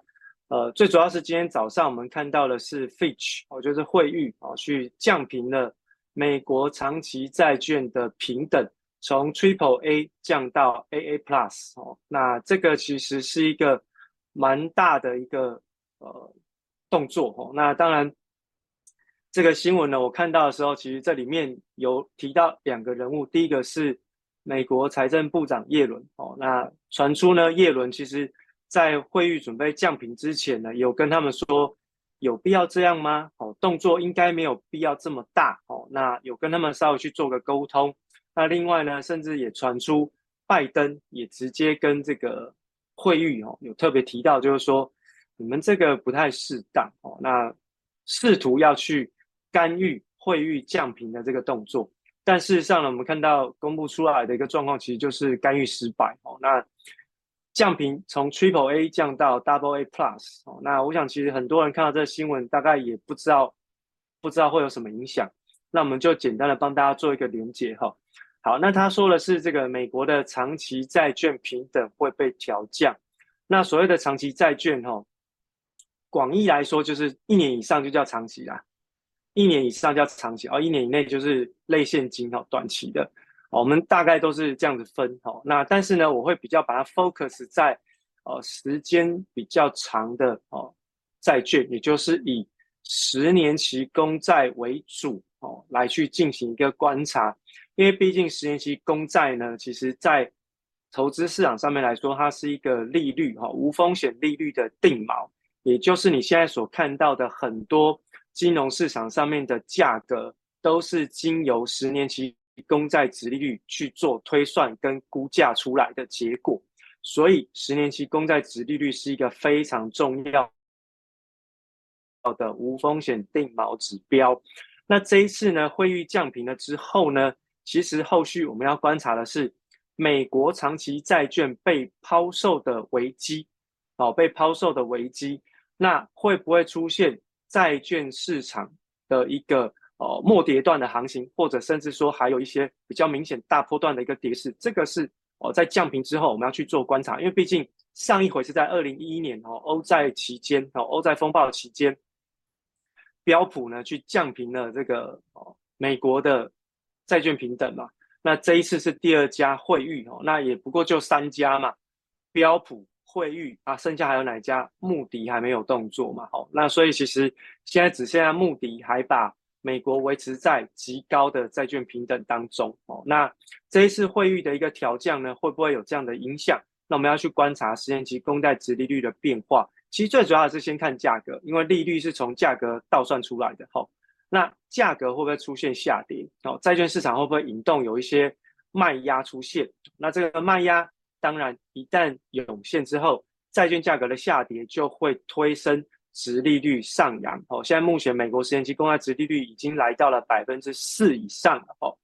呃，最主要是今天早上我们看到的是 Fitch 哦，就是惠誉哦，去降平了美国长期债券的平等，从 Triple A 降到 AA Plus 哦。那这个其实是一个蛮大的一个呃动作哦。那当然，这个新闻呢，我看到的时候，其实这里面有提到两个人物，第一个是美国财政部长耶伦哦。那传出呢，耶伦其实。在惠誉准备降频之前呢，有跟他们说有必要这样吗？哦，动作应该没有必要这么大哦。那有跟他们稍微去做个沟通。那另外呢，甚至也传出拜登也直接跟这个惠誉哦有特别提到，就是说你们这个不太适当哦。那试图要去干预惠誉降评的这个动作，但事实上呢，我们看到公布出来的一个状况，其实就是干预失败哦。那降频从 Triple A 降到 Double A Plus 哦，那我想其实很多人看到这个新闻，大概也不知道不知道会有什么影响。那我们就简单的帮大家做一个连结哈。好，那他说的是这个美国的长期债券平等会被调降。那所谓的长期债券哈，广义来说就是一年以上就叫长期啦，一年以上叫长期，哦，一年以内就是类现金哈，短期的。我们大概都是这样子分，哦，那但是呢，我会比较把它 focus 在，呃，时间比较长的哦债券，也就是以十年期公债为主，哦，来去进行一个观察，因为毕竟十年期公债呢，其实在投资市场上面来说，它是一个利率，哈，无风险利率的定锚，也就是你现在所看到的很多金融市场上面的价格，都是经由十年期。公债殖利率去做推算跟估价出来的结果，所以十年期公债殖利率是一个非常重要的无风险定锚指标。那这一次呢，汇率降平了之后呢，其实后续我们要观察的是美国长期债券被抛售的危机，哦，被抛售的危机，那会不会出现债券市场的一个？呃，末跌段的行情，或者甚至说还有一些比较明显大波段的一个跌势，这个是哦在降平之后我们要去做观察，因为毕竟上一回是在二零一一年哦欧债期间哦欧债风暴期间，标普呢去降平了这个哦美国的债券平等嘛，那这一次是第二家惠誉哦，那也不过就三家嘛，标普、惠誉啊，剩下还有哪家？穆迪还没有动作嘛，好，那所以其实现在只剩下穆迪还把。美国维持在极高的债券平等当中哦，那这一次惠誉的一个调降呢，会不会有这样的影响？那我们要去观察十年期公债殖利率的变化。其实最主要的是先看价格，因为利率是从价格倒算出来的。吼，那价格会不会出现下跌？哦，债券市场会不会引动有一些卖压出现？那这个卖压当然一旦涌现之后，债券价格的下跌就会推升。殖利率上扬哦，现在目前美国十年期公债殖利率已经来到了百分之四以上了哦。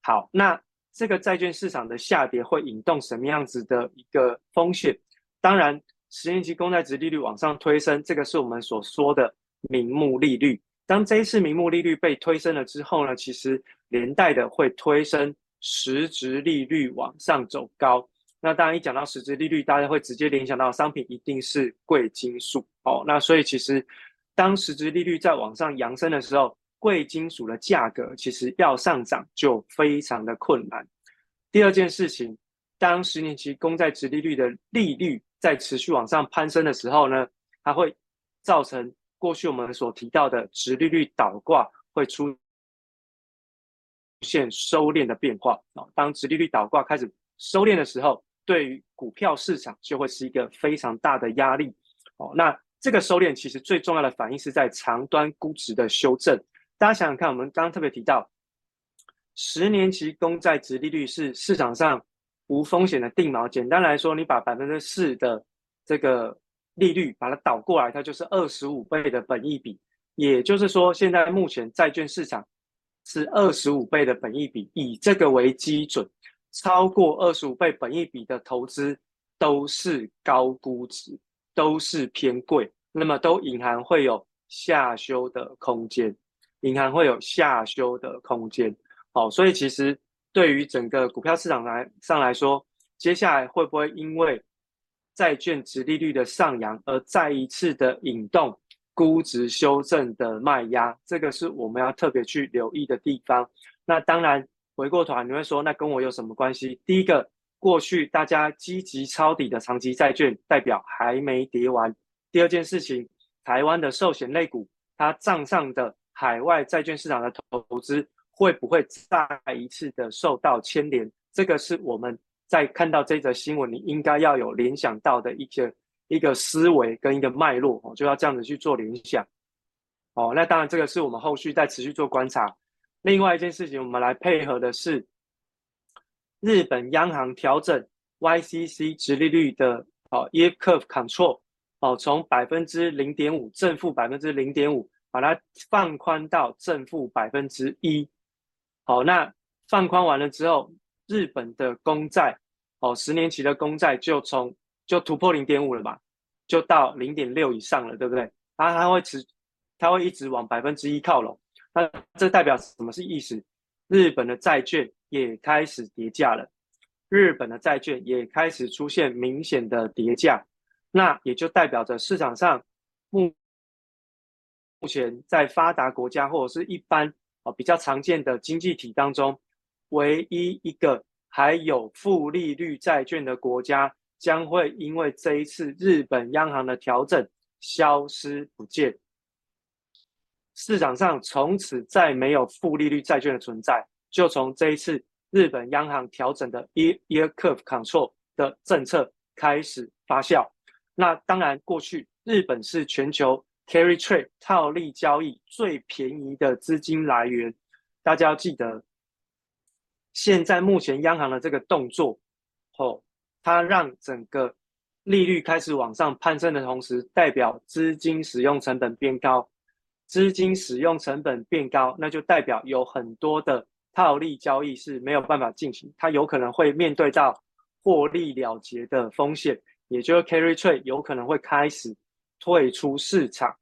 好，那这个债券市场的下跌会引动什么样子的一个风险？当然，十年期公债殖利率往上推升，这个是我们所说的名目利率。当这一次名目利率被推升了之后呢，其实连带的会推升实质利率往上走高。那当然，一讲到实质利率，大家会直接联想到商品一定是贵金属哦。那所以其实，当实质利率在往上扬升的时候，贵金属的价格其实要上涨就非常的困难。第二件事情，当十年期公债殖利率的利率在持续往上攀升的时候呢，它会造成过去我们所提到的殖利率倒挂会出现收敛的变化哦。当殖利率倒挂开始收敛的时候，对于股票市场就会是一个非常大的压力哦。那这个收敛其实最重要的反应是在长端估值的修正。大家想想看，我们刚刚特别提到，十年期公债殖利率是市场上无风险的定锚。简单来说，你把百分之四的这个利率把它倒过来，它就是二十五倍的本益比。也就是说，现在目前债券市场是二十五倍的本益比，以这个为基准，超过二十五倍本益比的投资都是高估值，都是偏贵，那么都隐含会有下修的空间，隐含会有下修的空间。好，所以其实对于整个股票市场来上来说，接下来会不会因为债券殖利率的上扬而再一次的引动？估值修正的卖压，这个是我们要特别去留意的地方。那当然，回过头来你会说，那跟我有什么关系？第一个，过去大家积极抄底的长期债券，代表还没跌完。第二件事情，台湾的寿险类股，它账上的海外债券市场的投资，会不会再一次的受到牵连？这个是我们在看到这则新闻，你应该要有联想到的一些。一个思维跟一个脉络哦，就要这样子去做联想哦。那当然，这个是我们后续再持续做观察。另外一件事情，我们来配合的是日本央行调整 YCC 直利率的哦 yield curve control 哦，从百分之零点五正负百分之零点五，把它放宽到正负百分之一。好，那放宽完了之后，日本的公债哦，十年期的公债就从就突破零点五了嘛，就到零点六以上了，对不对？它它会持，它会一直往百分之一靠拢。那这代表什么是意思？日本的债券也开始跌价了，日本的债券也开始出现明显的跌价。那也就代表着市场上目目前在发达国家或者是一般哦比较常见的经济体当中，唯一一个还有负利率债券的国家。将会因为这一次日本央行的调整消失不见，市场上从此再没有负利率债券的存在，就从这一次日本央行调整的 y e a r curve control 的政策开始发酵。那当然，过去日本是全球 carry trade 套利交易最便宜的资金来源，大家要记得，现在目前央行的这个动作，哦。它让整个利率开始往上攀升的同时，代表资金使用成本变高。资金使用成本变高，那就代表有很多的套利交易是没有办法进行，它有可能会面对到获利了结的风险，也就是 carry trade 有可能会开始退出市场。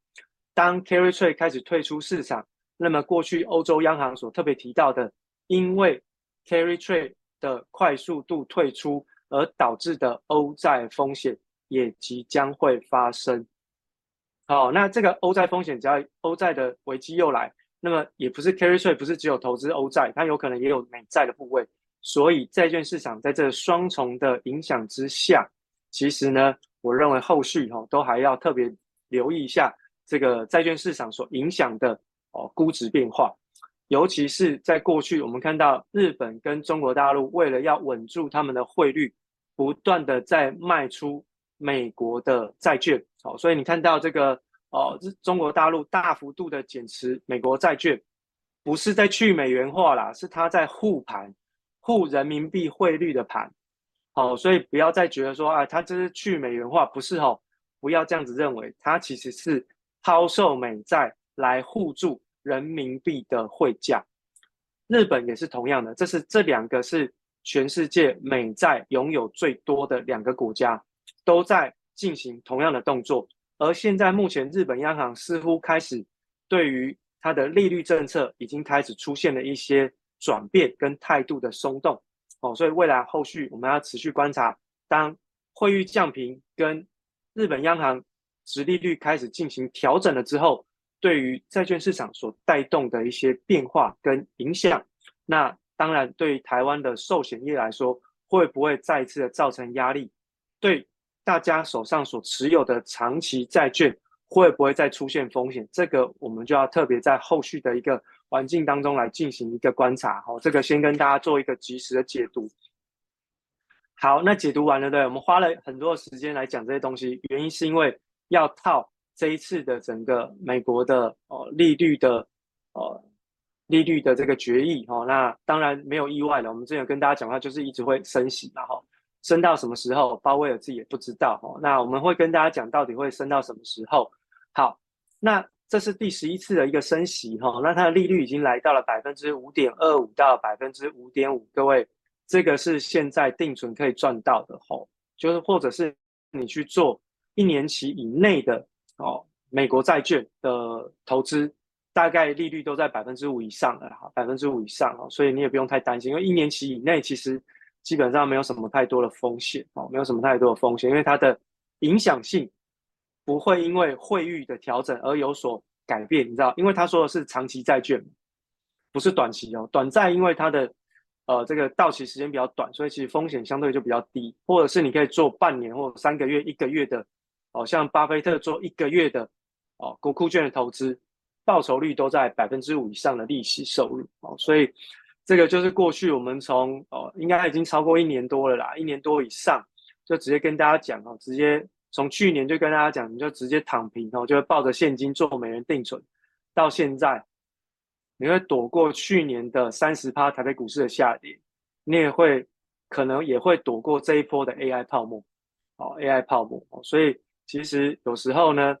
当 carry trade 开始退出市场，那么过去欧洲央行所特别提到的，因为 carry trade 的快速度退出。而导致的欧债风险也即将会发生。好，那这个欧债风险，只要欧债的危机又来，那么也不是 carry trade，不是只有投资欧债，它有可能也有美债的部位。所以债券市场在这双重的影响之下，其实呢，我认为后续哈都还要特别留意一下这个债券市场所影响的哦估值变化。尤其是在过去，我们看到日本跟中国大陆为了要稳住他们的汇率，不断的在卖出美国的债券，好，所以你看到这个哦，中国大陆大幅度的减持美国债券，不是在去美元化啦，是他在护盘，护人民币汇率的盘，好，所以不要再觉得说啊，他这是去美元化，不是哦，不要这样子认为，它其实是抛售美债来护住。人民币的汇价，日本也是同样的，这是这两个是全世界美债拥有最多的两个国家，都在进行同样的动作。而现在目前日本央行似乎开始对于它的利率政策已经开始出现了一些转变跟态度的松动。哦，所以未来后续我们要持续观察，当汇率降平跟日本央行殖利率开始进行调整了之后。对于债券市场所带动的一些变化跟影响，那当然对于台湾的寿险业来说，会不会再次的造成压力？对大家手上所持有的长期债券，会不会再出现风险？这个我们就要特别在后续的一个环境当中来进行一个观察。好，这个先跟大家做一个及时的解读。好，那解读完了，对，我们花了很多时间来讲这些东西，原因是因为要套。这一次的整个美国的哦利率的哦利率的这个决议哈，那当然没有意外了。我们之前有跟大家讲，话就是一直会升息嘛哈，升到什么时候，鲍威尔自己也不知道哦。那我们会跟大家讲到底会升到什么时候。好，那这是第十一次的一个升息哈，那它的利率已经来到了百分之五点二五到百分之五点五，各位，这个是现在定存可以赚到的吼，就是或者是你去做一年期以内的哦美国债券的投资，大概利率都在百分之五以上了哈，百分之五以上哦，所以你也不用太担心，因为一年期以内其实基本上没有什么太多的风险哦，没有什么太多的风险，因为它的影响性。不会因为汇率的调整而有所改变，你知道？因为他说的是长期债券，不是短期哦。短债因为它的呃这个到期时间比较短，所以其实风险相对就比较低。或者是你可以做半年或三个月、一个月的，哦，像巴菲特做一个月的哦国库券的投资，报酬率都在百分之五以上的利息收入哦。所以这个就是过去我们从哦应该已经超过一年多了啦，一年多以上就直接跟大家讲哦，直接。从去年就跟大家讲，你就直接躺平哦，就抱着现金做美元定存，到现在，你会躲过去年的三十趴台北股市的下跌，你也会可能也会躲过这一波的 AI 泡沫，哦，AI 泡沫哦，所以其实有时候呢，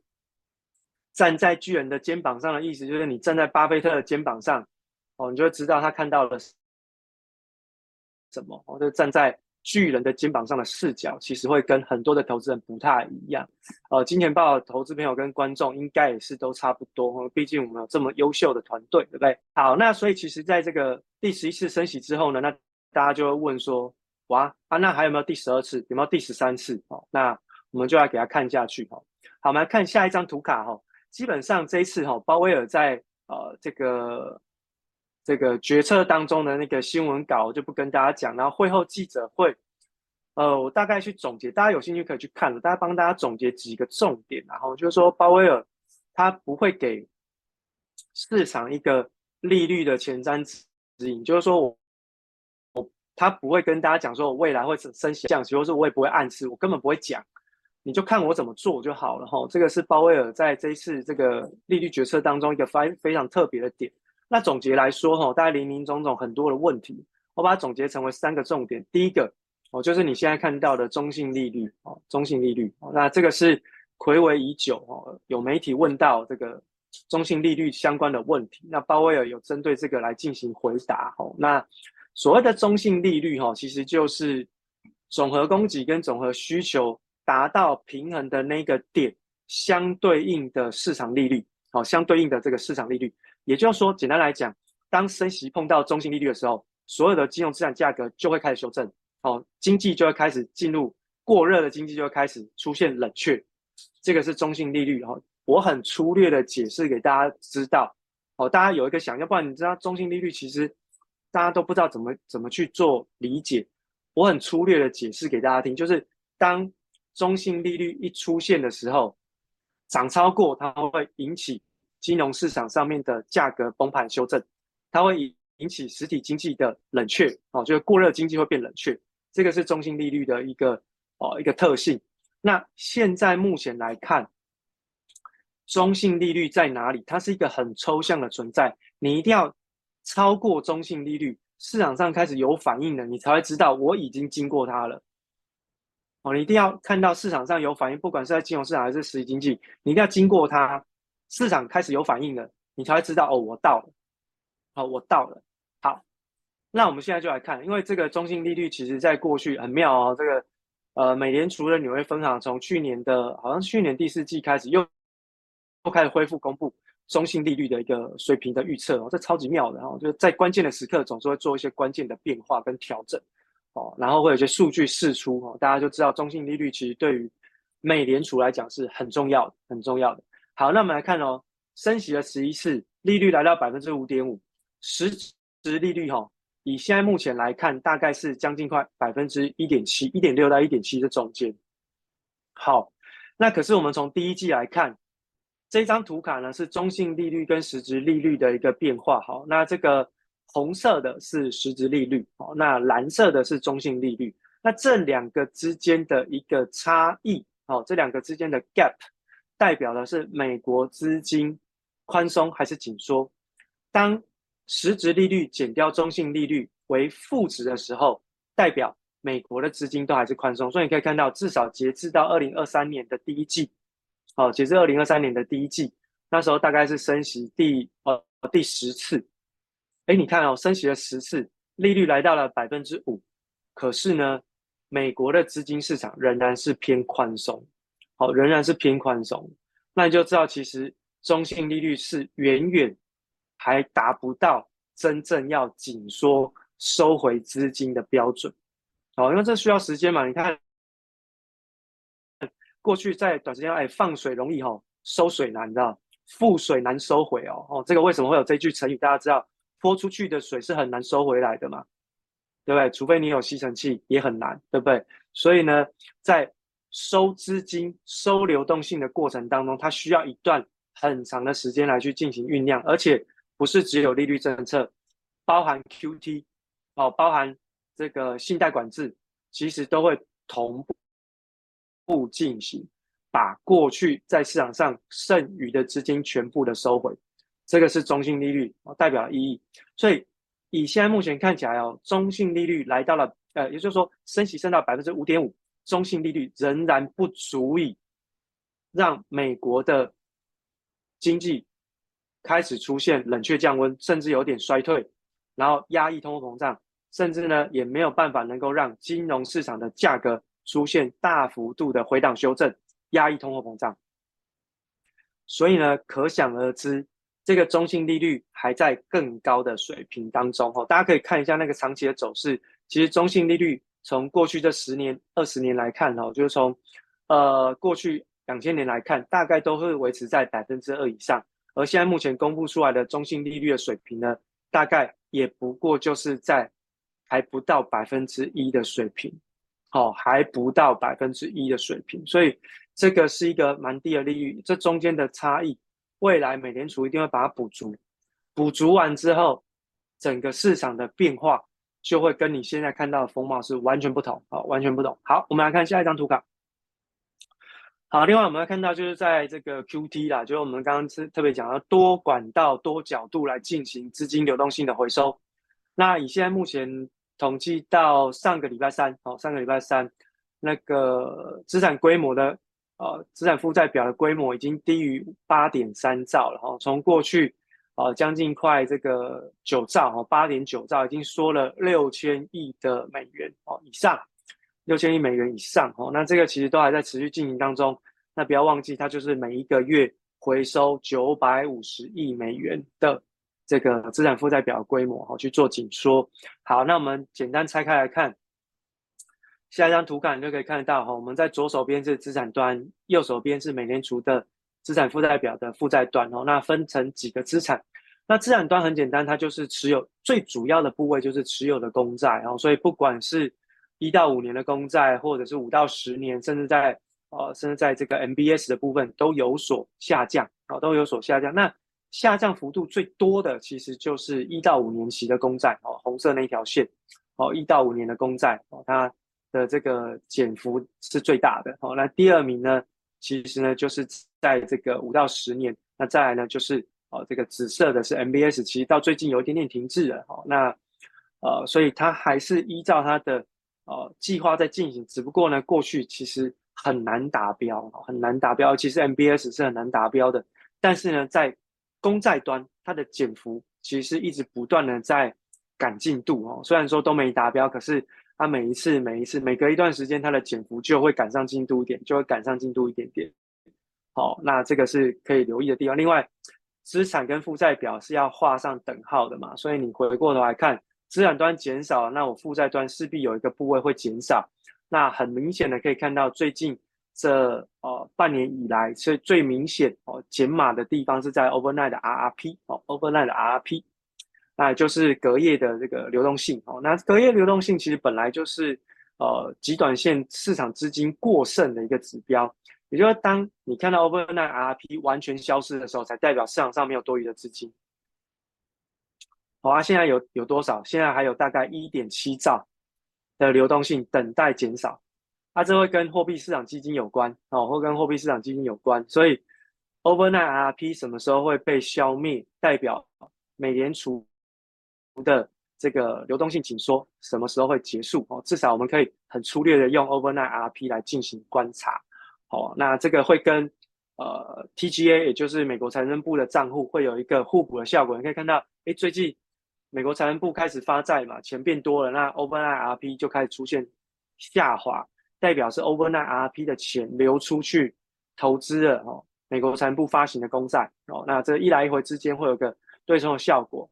站在巨人的肩膀上的意思就是你站在巴菲特的肩膀上，哦，你就会知道他看到了什么，哦，就站在。巨人的肩膀上的视角，其实会跟很多的投资人不太一样。呃，金钱豹的投资朋友跟观众应该也是都差不多，毕竟我们有这么优秀的团队，对不对？好，那所以其实在这个第十一次升息之后呢，那大家就会问说，哇啊，那还有没有第十二次？有没有第十三次？哦，那我们就来给他看下去。哦，好，我们来看下一张图卡。哈，基本上这一次哈，鲍威尔在呃这个。这个决策当中的那个新闻稿我就不跟大家讲，然后会后记者会，呃，我大概去总结，大家有兴趣可以去看了，大家帮大家总结几个重点，然后就是说鲍威尔他不会给市场一个利率的前瞻指引，就是说我我他不会跟大家讲说我未来会升息降息，或者我也不会暗示，我根本不会讲，你就看我怎么做就好了哈。这个是鲍威尔在这一次这个利率决策当中一个非非常特别的点。那总结来说，哈，大概林林总总很多的问题，我把它总结成为三个重点。第一个，哦，就是你现在看到的中性利率，哦，中性利率，那这个是睽违已久，哦，有媒体问到这个中性利率相关的问题，那鲍威尔有针对这个来进行回答，哦，那所谓的中性利率，哈，其实就是总和供给跟总和需求达到平衡的那个点相对应的市场利率，好，相对应的这个市场利率。也就是说，简单来讲，当升息碰到中性利率的时候，所有的金融资产价格就会开始修正，哦，经济就会开始进入过热的经济就会开始出现冷却，这个是中性利率。哦，我很粗略的解释给大家知道，哦，大家有一个想，要不然你知道中性利率其实大家都不知道怎么怎么去做理解，我很粗略的解释给大家听，就是当中性利率一出现的时候，涨超过它会引起。金融市场上面的价格崩盘修正，它会引引起实体经济的冷却，哦，就是过热经济会变冷却，这个是中性利率的一个哦一个特性。那现在目前来看，中性利率在哪里？它是一个很抽象的存在，你一定要超过中性利率，市场上开始有反应了，你才会知道我已经经过它了。哦，你一定要看到市场上有反应，不管是在金融市场还是实体经济，你一定要经过它。市场开始有反应了，你才会知道哦，我到了，好，我到了。好，那我们现在就来看，因为这个中性利率其实在过去很妙哦。这个呃，美联储的纽约分行从去年的好像去年第四季开始又又开始恢复公布中性利率的一个水平的预测哦，这超级妙的哦，就是在关键的时刻总是会做一些关键的变化跟调整哦，然后会有些数据释出哦，大家就知道中性利率其实对于美联储来讲是很重要的，很重要的。好，那我们来看哦，升息了十一次，利率来到百分之五点五，实质利率哈、哦，以现在目前来看，大概是将近快百分之一点七，一点六到一点七的中间。好，那可是我们从第一季来看，这张图卡呢是中性利率跟实质利率的一个变化。好，那这个红色的是实质利率，好，那蓝色的是中性利率，那这两个之间的一个差异，好，这两个之间的 gap。代表的是美国资金宽松还是紧缩？当实质利率减掉中性利率为负值的时候，代表美国的资金都还是宽松。所以你可以看到，至少截至到二零二三年的第一季，哦，截至二零二三年的第一季，那时候大概是升息第呃第十次，哎，你看哦，升息了十次，利率来到了百分之五，可是呢，美国的资金市场仍然是偏宽松，好，仍然是偏宽松，那你就知道其实中性利率是远远还达不到真正要紧缩收回资金的标准，好，因为这需要时间嘛，你看。过去在短时间，哎，放水容易哦，收水难，的？覆水难收回哦，哦，这个为什么会有这句成语？大家知道，泼出去的水是很难收回来的嘛，对不对？除非你有吸尘器，也很难，对不对？所以呢，在收资金、收流动性的过程当中，它需要一段很长的时间来去进行酝酿，而且不是只有利率政策，包含 QT 哦，包含这个信贷管制，其实都会同步。进行，把过去在市场上剩余的资金全部的收回，这个是中性利率哦代表的意义。所以以现在目前看起来哦，中性利率来到了呃，也就是说升息升到百分之五点五，中性利率仍然不足以让美国的经济开始出现冷却降温，甚至有点衰退，然后压抑通货膨胀，甚至呢也没有办法能够让金融市场的价格。出现大幅度的回档修正，压抑通货膨胀，所以呢，可想而知，这个中性利率还在更高的水平当中。哦，大家可以看一下那个长期的走势。其实中性利率从过去这十年、二十年来看，哦，就是从呃过去两千年来看，大概都会维持在百分之二以上。而现在目前公布出来的中性利率的水平呢，大概也不过就是在还不到百分之一的水平。哦，还不到百分之一的水平，所以这个是一个蛮低的利率。这中间的差异，未来美联储一定会把它补足。补足完之后，整个市场的变化就会跟你现在看到的风貌是完全不同。好，完全不同。好，我们来看下一张图卡。好，另外我们看到就是在这个 QT 啦，就是我们刚刚是特别讲到多管道、多角度来进行资金流动性的回收。那以现在目前。统计到上个礼拜三，哦，上个礼拜三，那个资产规模的，呃，资产负债表的规模已经低于八点三兆了，哈，从过去，呃，将近快这个九兆，哈，八点九兆，已经缩了六千亿的美元，哦，以上，六千亿美元以上，哦，那这个其实都还在持续进行当中，那不要忘记，它就是每一个月回收九百五十亿美元的。这个资产负债表规模哦去做紧缩。好，那我们简单拆开来看，下一张图卡你就可以看得到哈，我们在左手边是资产端，右手边是美联储的资产负债表的负债端哦。那分成几个资产，那资产端很简单，它就是持有最主要的部位就是持有的公债哦。所以不管是一到五年的公债，或者是五到十年，甚至在呃甚至在这个 MBS 的部分都有所下降啊，都有所下降。那下降幅度最多的其实就是一到五年期的公债哦，红色那一条线哦，一到五年的公债哦，它的这个减幅是最大的哦。那第二名呢，其实呢就是在这个五到十年，那再来呢就是哦这个紫色的是 MBS，其实到最近有一点点停滞了哦。那呃，所以它还是依照它的呃计划在进行，只不过呢过去其实很难达标，很难达标，其实 MBS 是很难达标的，但是呢在公债端它的减幅其实一直不断的在赶进度哦，虽然说都没达标，可是它每一次、每一次、每隔一段时间，它的减幅就会赶上进度一点，就会赶上进度一点点。好，那这个是可以留意的地方。另外，资产跟负债表是要画上等号的嘛，所以你回过头来看，资产端减少，那我负债端势必有一个部位会减少。那很明显的可以看到最近。这呃半年以来，是最明显哦减码的地方是在 overnight 的 RRP 哦，overnight 的 RRP，那就是隔夜的这个流动性哦。那隔夜流动性其实本来就是呃极短线市场资金过剩的一个指标，也就是当你看到 overnight RP 完全消失的时候，才代表市场上没有多余的资金。好啊，现在有有多少？现在还有大概一点七兆的流动性等待减少。它、啊、这会跟货币市场基金有关哦，会跟货币市场基金有关，所以 overnight RRP 什么时候会被消灭？代表美联储的这个流动性紧缩什么时候会结束？哦，至少我们可以很粗略的用 overnight RP 来进行观察。哦，那这个会跟呃 TGA，也就是美国财政部的账户会有一个互补的效果。你可以看到，哎，最近美国财政部开始发债嘛，钱变多了，那 Overnight RP 就开始出现下滑，代表是 Overnight RP 的钱流出去投资了哦。美国财政部发行的公债哦，那这一来一回之间会有个对冲的效果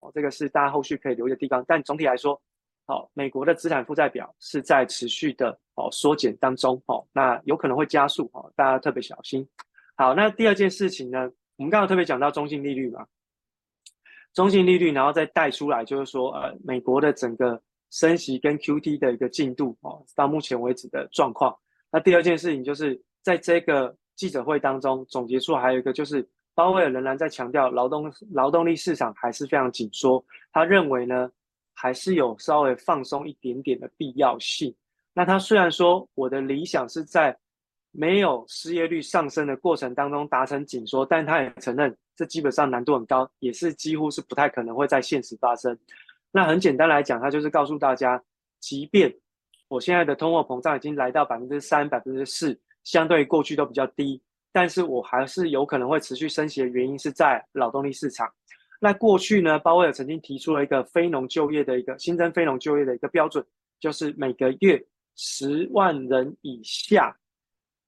哦，这个是大家后续可以留意的地方。但总体来说，哦，美国的资产负债表是在持续的哦缩减当中哦，那有可能会加速哦，大家特别小心。好，那第二件事情呢，我们刚刚特别讲到中性利率嘛，中性利率，然后再带出来就是说，呃，美国的整个升息跟 QT 的一个进度哦，到目前为止的状况。那第二件事情就是。在这个记者会当中总结出来还有一个就是，鲍威尔仍然在强调劳动劳动力市场还是非常紧缩，他认为呢还是有稍微放松一点点的必要性。那他虽然说我的理想是在没有失业率上升的过程当中达成紧缩，但他也承认这基本上难度很高，也是几乎是不太可能会在现实发生。那很简单来讲，他就是告诉大家，即便我现在的通货膨胀已经来到百分之三、百分之四。相对于过去都比较低，但是我还是有可能会持续升息的原因是在劳动力市场。那过去呢，鲍威尔曾经提出了一个非农就业的一个新增非农就业的一个标准，就是每个月十万人以下，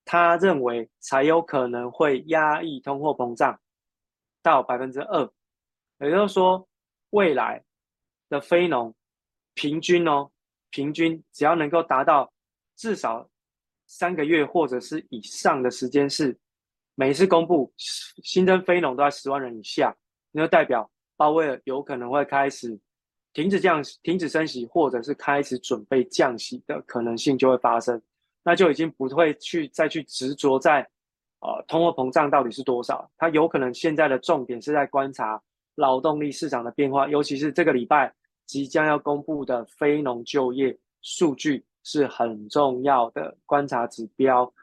他认为才有可能会压抑通货膨胀到百分之二。也就是说，未来的非农平均哦，平均只要能够达到至少。三个月或者是以上的时间是每一次公布新增非农都在十万人以下，那就代表鲍威尔有可能会开始停止降、停止升息，或者是开始准备降息的可能性就会发生，那就已经不会去再去执着在呃通货膨胀到底是多少，他有可能现在的重点是在观察劳动力市场的变化，尤其是这个礼拜即将要公布的非农就业数据。是很重要的观察指标。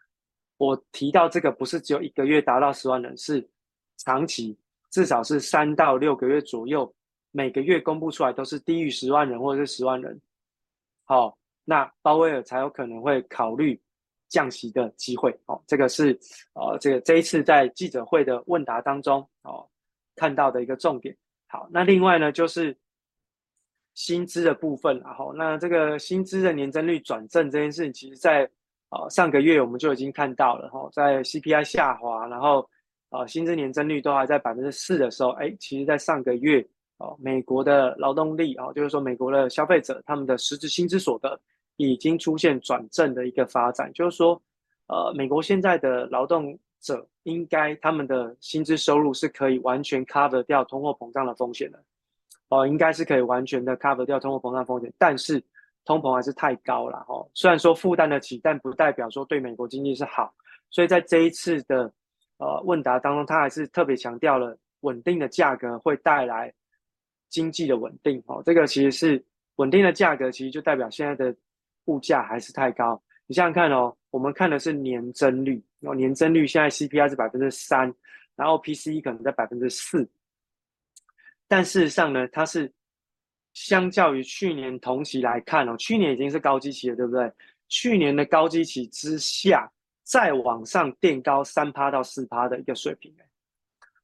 我提到这个不是只有一个月达到十万人，是长期至少是三到六个月左右，每个月公布出来都是低于十万人或者是十万人。好，那鲍威尔才有可能会考虑降息的机会。哦，这个是呃，这个这一次在记者会的问答当中哦看到的一个重点。好，那另外呢就是。薪资的部分，然后那这个薪资的年增率转正这件事情，其实在哦上个月我们就已经看到了哈，在 CPI 下滑，然后呃薪资年增率都还在百分之四的时候，哎，其实在上个月哦，美国的劳动力啊，就是说美国的消费者他们的实质薪资所得已经出现转正的一个发展，就是说呃美国现在的劳动者应该他们的薪资收入是可以完全 cover 掉通货膨胀的风险的。哦，应该是可以完全的 cover 掉通货膨胀风险，但是通膨还是太高了哦。虽然说负担得起，但不代表说对美国经济是好。所以在这一次的呃问答当中，他还是特别强调了稳定的价格会带来经济的稳定哦。这个其实是稳定的价格，其实就代表现在的物价还是太高。你想想看哦，我们看的是年增率，哦，年增率现在 CPI 是百分之三，然后 PCE 可能在百分之四。但事实上呢，它是相较于去年同期来看哦，去年已经是高基期了，对不对？去年的高基期之下，再往上垫高三趴到四趴的一个水平，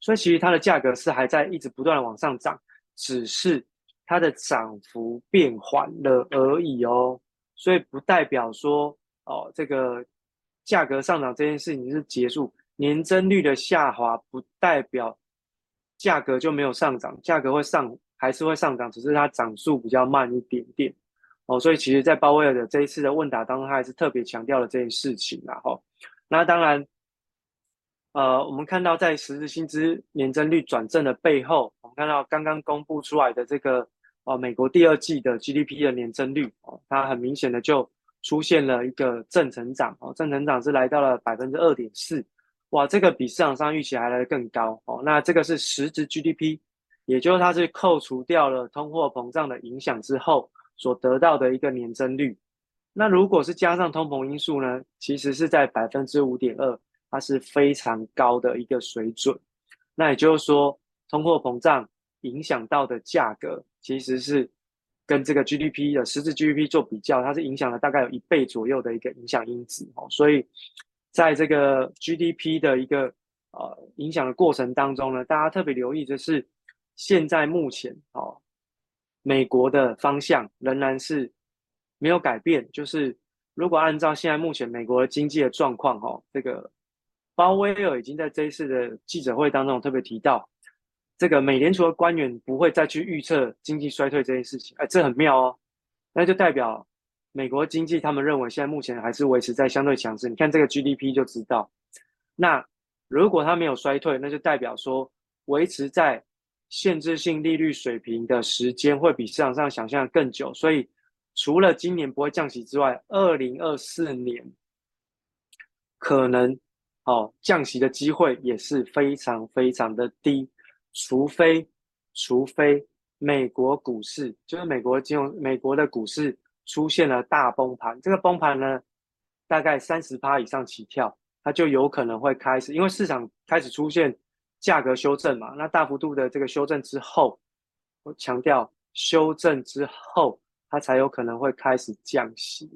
所以其实它的价格是还在一直不断的往上涨，只是它的涨幅变缓了而已哦，所以不代表说哦，这个价格上涨这件事情是结束，年增率的下滑不代表。价格就没有上涨，价格会上还是会上涨，只是它涨速比较慢一点点哦。所以其实，在鲍威尔的这一次的问答当中，他还是特别强调了这件事情，然后，那当然，呃，我们看到在实质薪资年增率转正的背后，我们看到刚刚公布出来的这个哦美国第二季的 GDP 的年增率哦，它很明显的就出现了一个正成长哦，正成长是来到了百分之二点四。哇，这个比市场上预期还来得更高哦。那这个是实质 GDP，也就是它是扣除掉了通货膨胀的影响之后所得到的一个年增率。那如果是加上通膨因素呢，其实是在百分之五点二，它是非常高的一个水准。那也就是说，通货膨胀影响到的价格，其实是跟这个 GDP 的实质 GDP 做比较，它是影响了大概有一倍左右的一个影响因子哦。所以。在这个 GDP 的一个呃影响的过程当中呢，大家特别留意的是，现在目前哦，美国的方向仍然是没有改变，就是如果按照现在目前美国的经济的状况，哈，这个鲍威尔已经在这一次的记者会当中特别提到。这个美联储的官员不会再去预测经济衰退这件事情，哎，这很妙哦。那就代表美国经济他们认为现在目前还是维持在相对强势。你看这个 GDP 就知道。那如果它没有衰退，那就代表说维持在限制性利率水平的时间会比市场上想象的更久。所以除了今年不会降息之外，二零二四年可能哦降息的机会也是非常非常的低。除非，除非美国股市就是美国金融，美国的股市出现了大崩盘，这个崩盘呢，大概三十趴以上起跳，它就有可能会开始，因为市场开始出现价格修正嘛，那大幅度的这个修正之后，我强调修正之后，它才有可能会开始降息。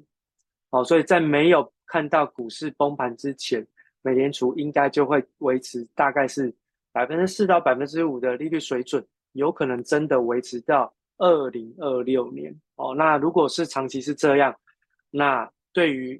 好，所以在没有看到股市崩盘之前，美联储应该就会维持大概是。百分之四到百分之五的利率水准，有可能真的维持到二零二六年哦。那如果是长期是这样，那对于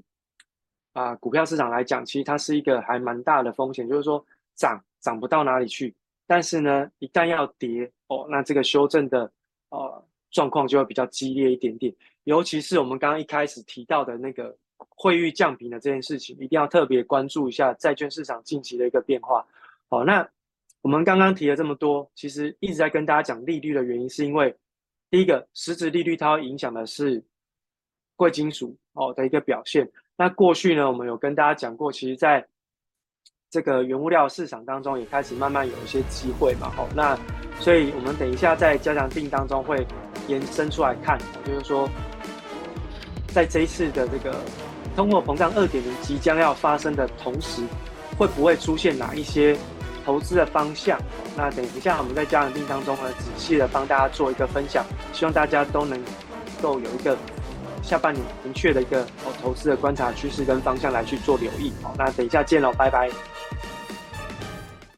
啊股票市场来讲，其实它是一个还蛮大的风险，就是说涨涨不到哪里去，但是呢，一旦要跌哦，那这个修正的呃状况就会比较激烈一点点。尤其是我们刚刚一开始提到的那个汇率降评的这件事情，一定要特别关注一下债券市场近期的一个变化。好，那。我们刚刚提了这么多，其实一直在跟大家讲利率的原因，是因为第一个实质利率它会影响的是贵金属哦的一个表现。那过去呢，我们有跟大家讲过，其实在这个原物料市场当中也开始慢慢有一些机会嘛。哦，那所以我们等一下在加强定当中会延伸出来看，就是说在这一次的这个通货膨胀二点零即将要发生的同时，会不会出现哪一些？投资的方向，那等一下我们在加强定当中呢，仔细的帮大家做一个分享，希望大家都能够有一个下半年明确的一个哦投资的观察趋势跟方向来去做留意。好，那等一下见喽，拜拜。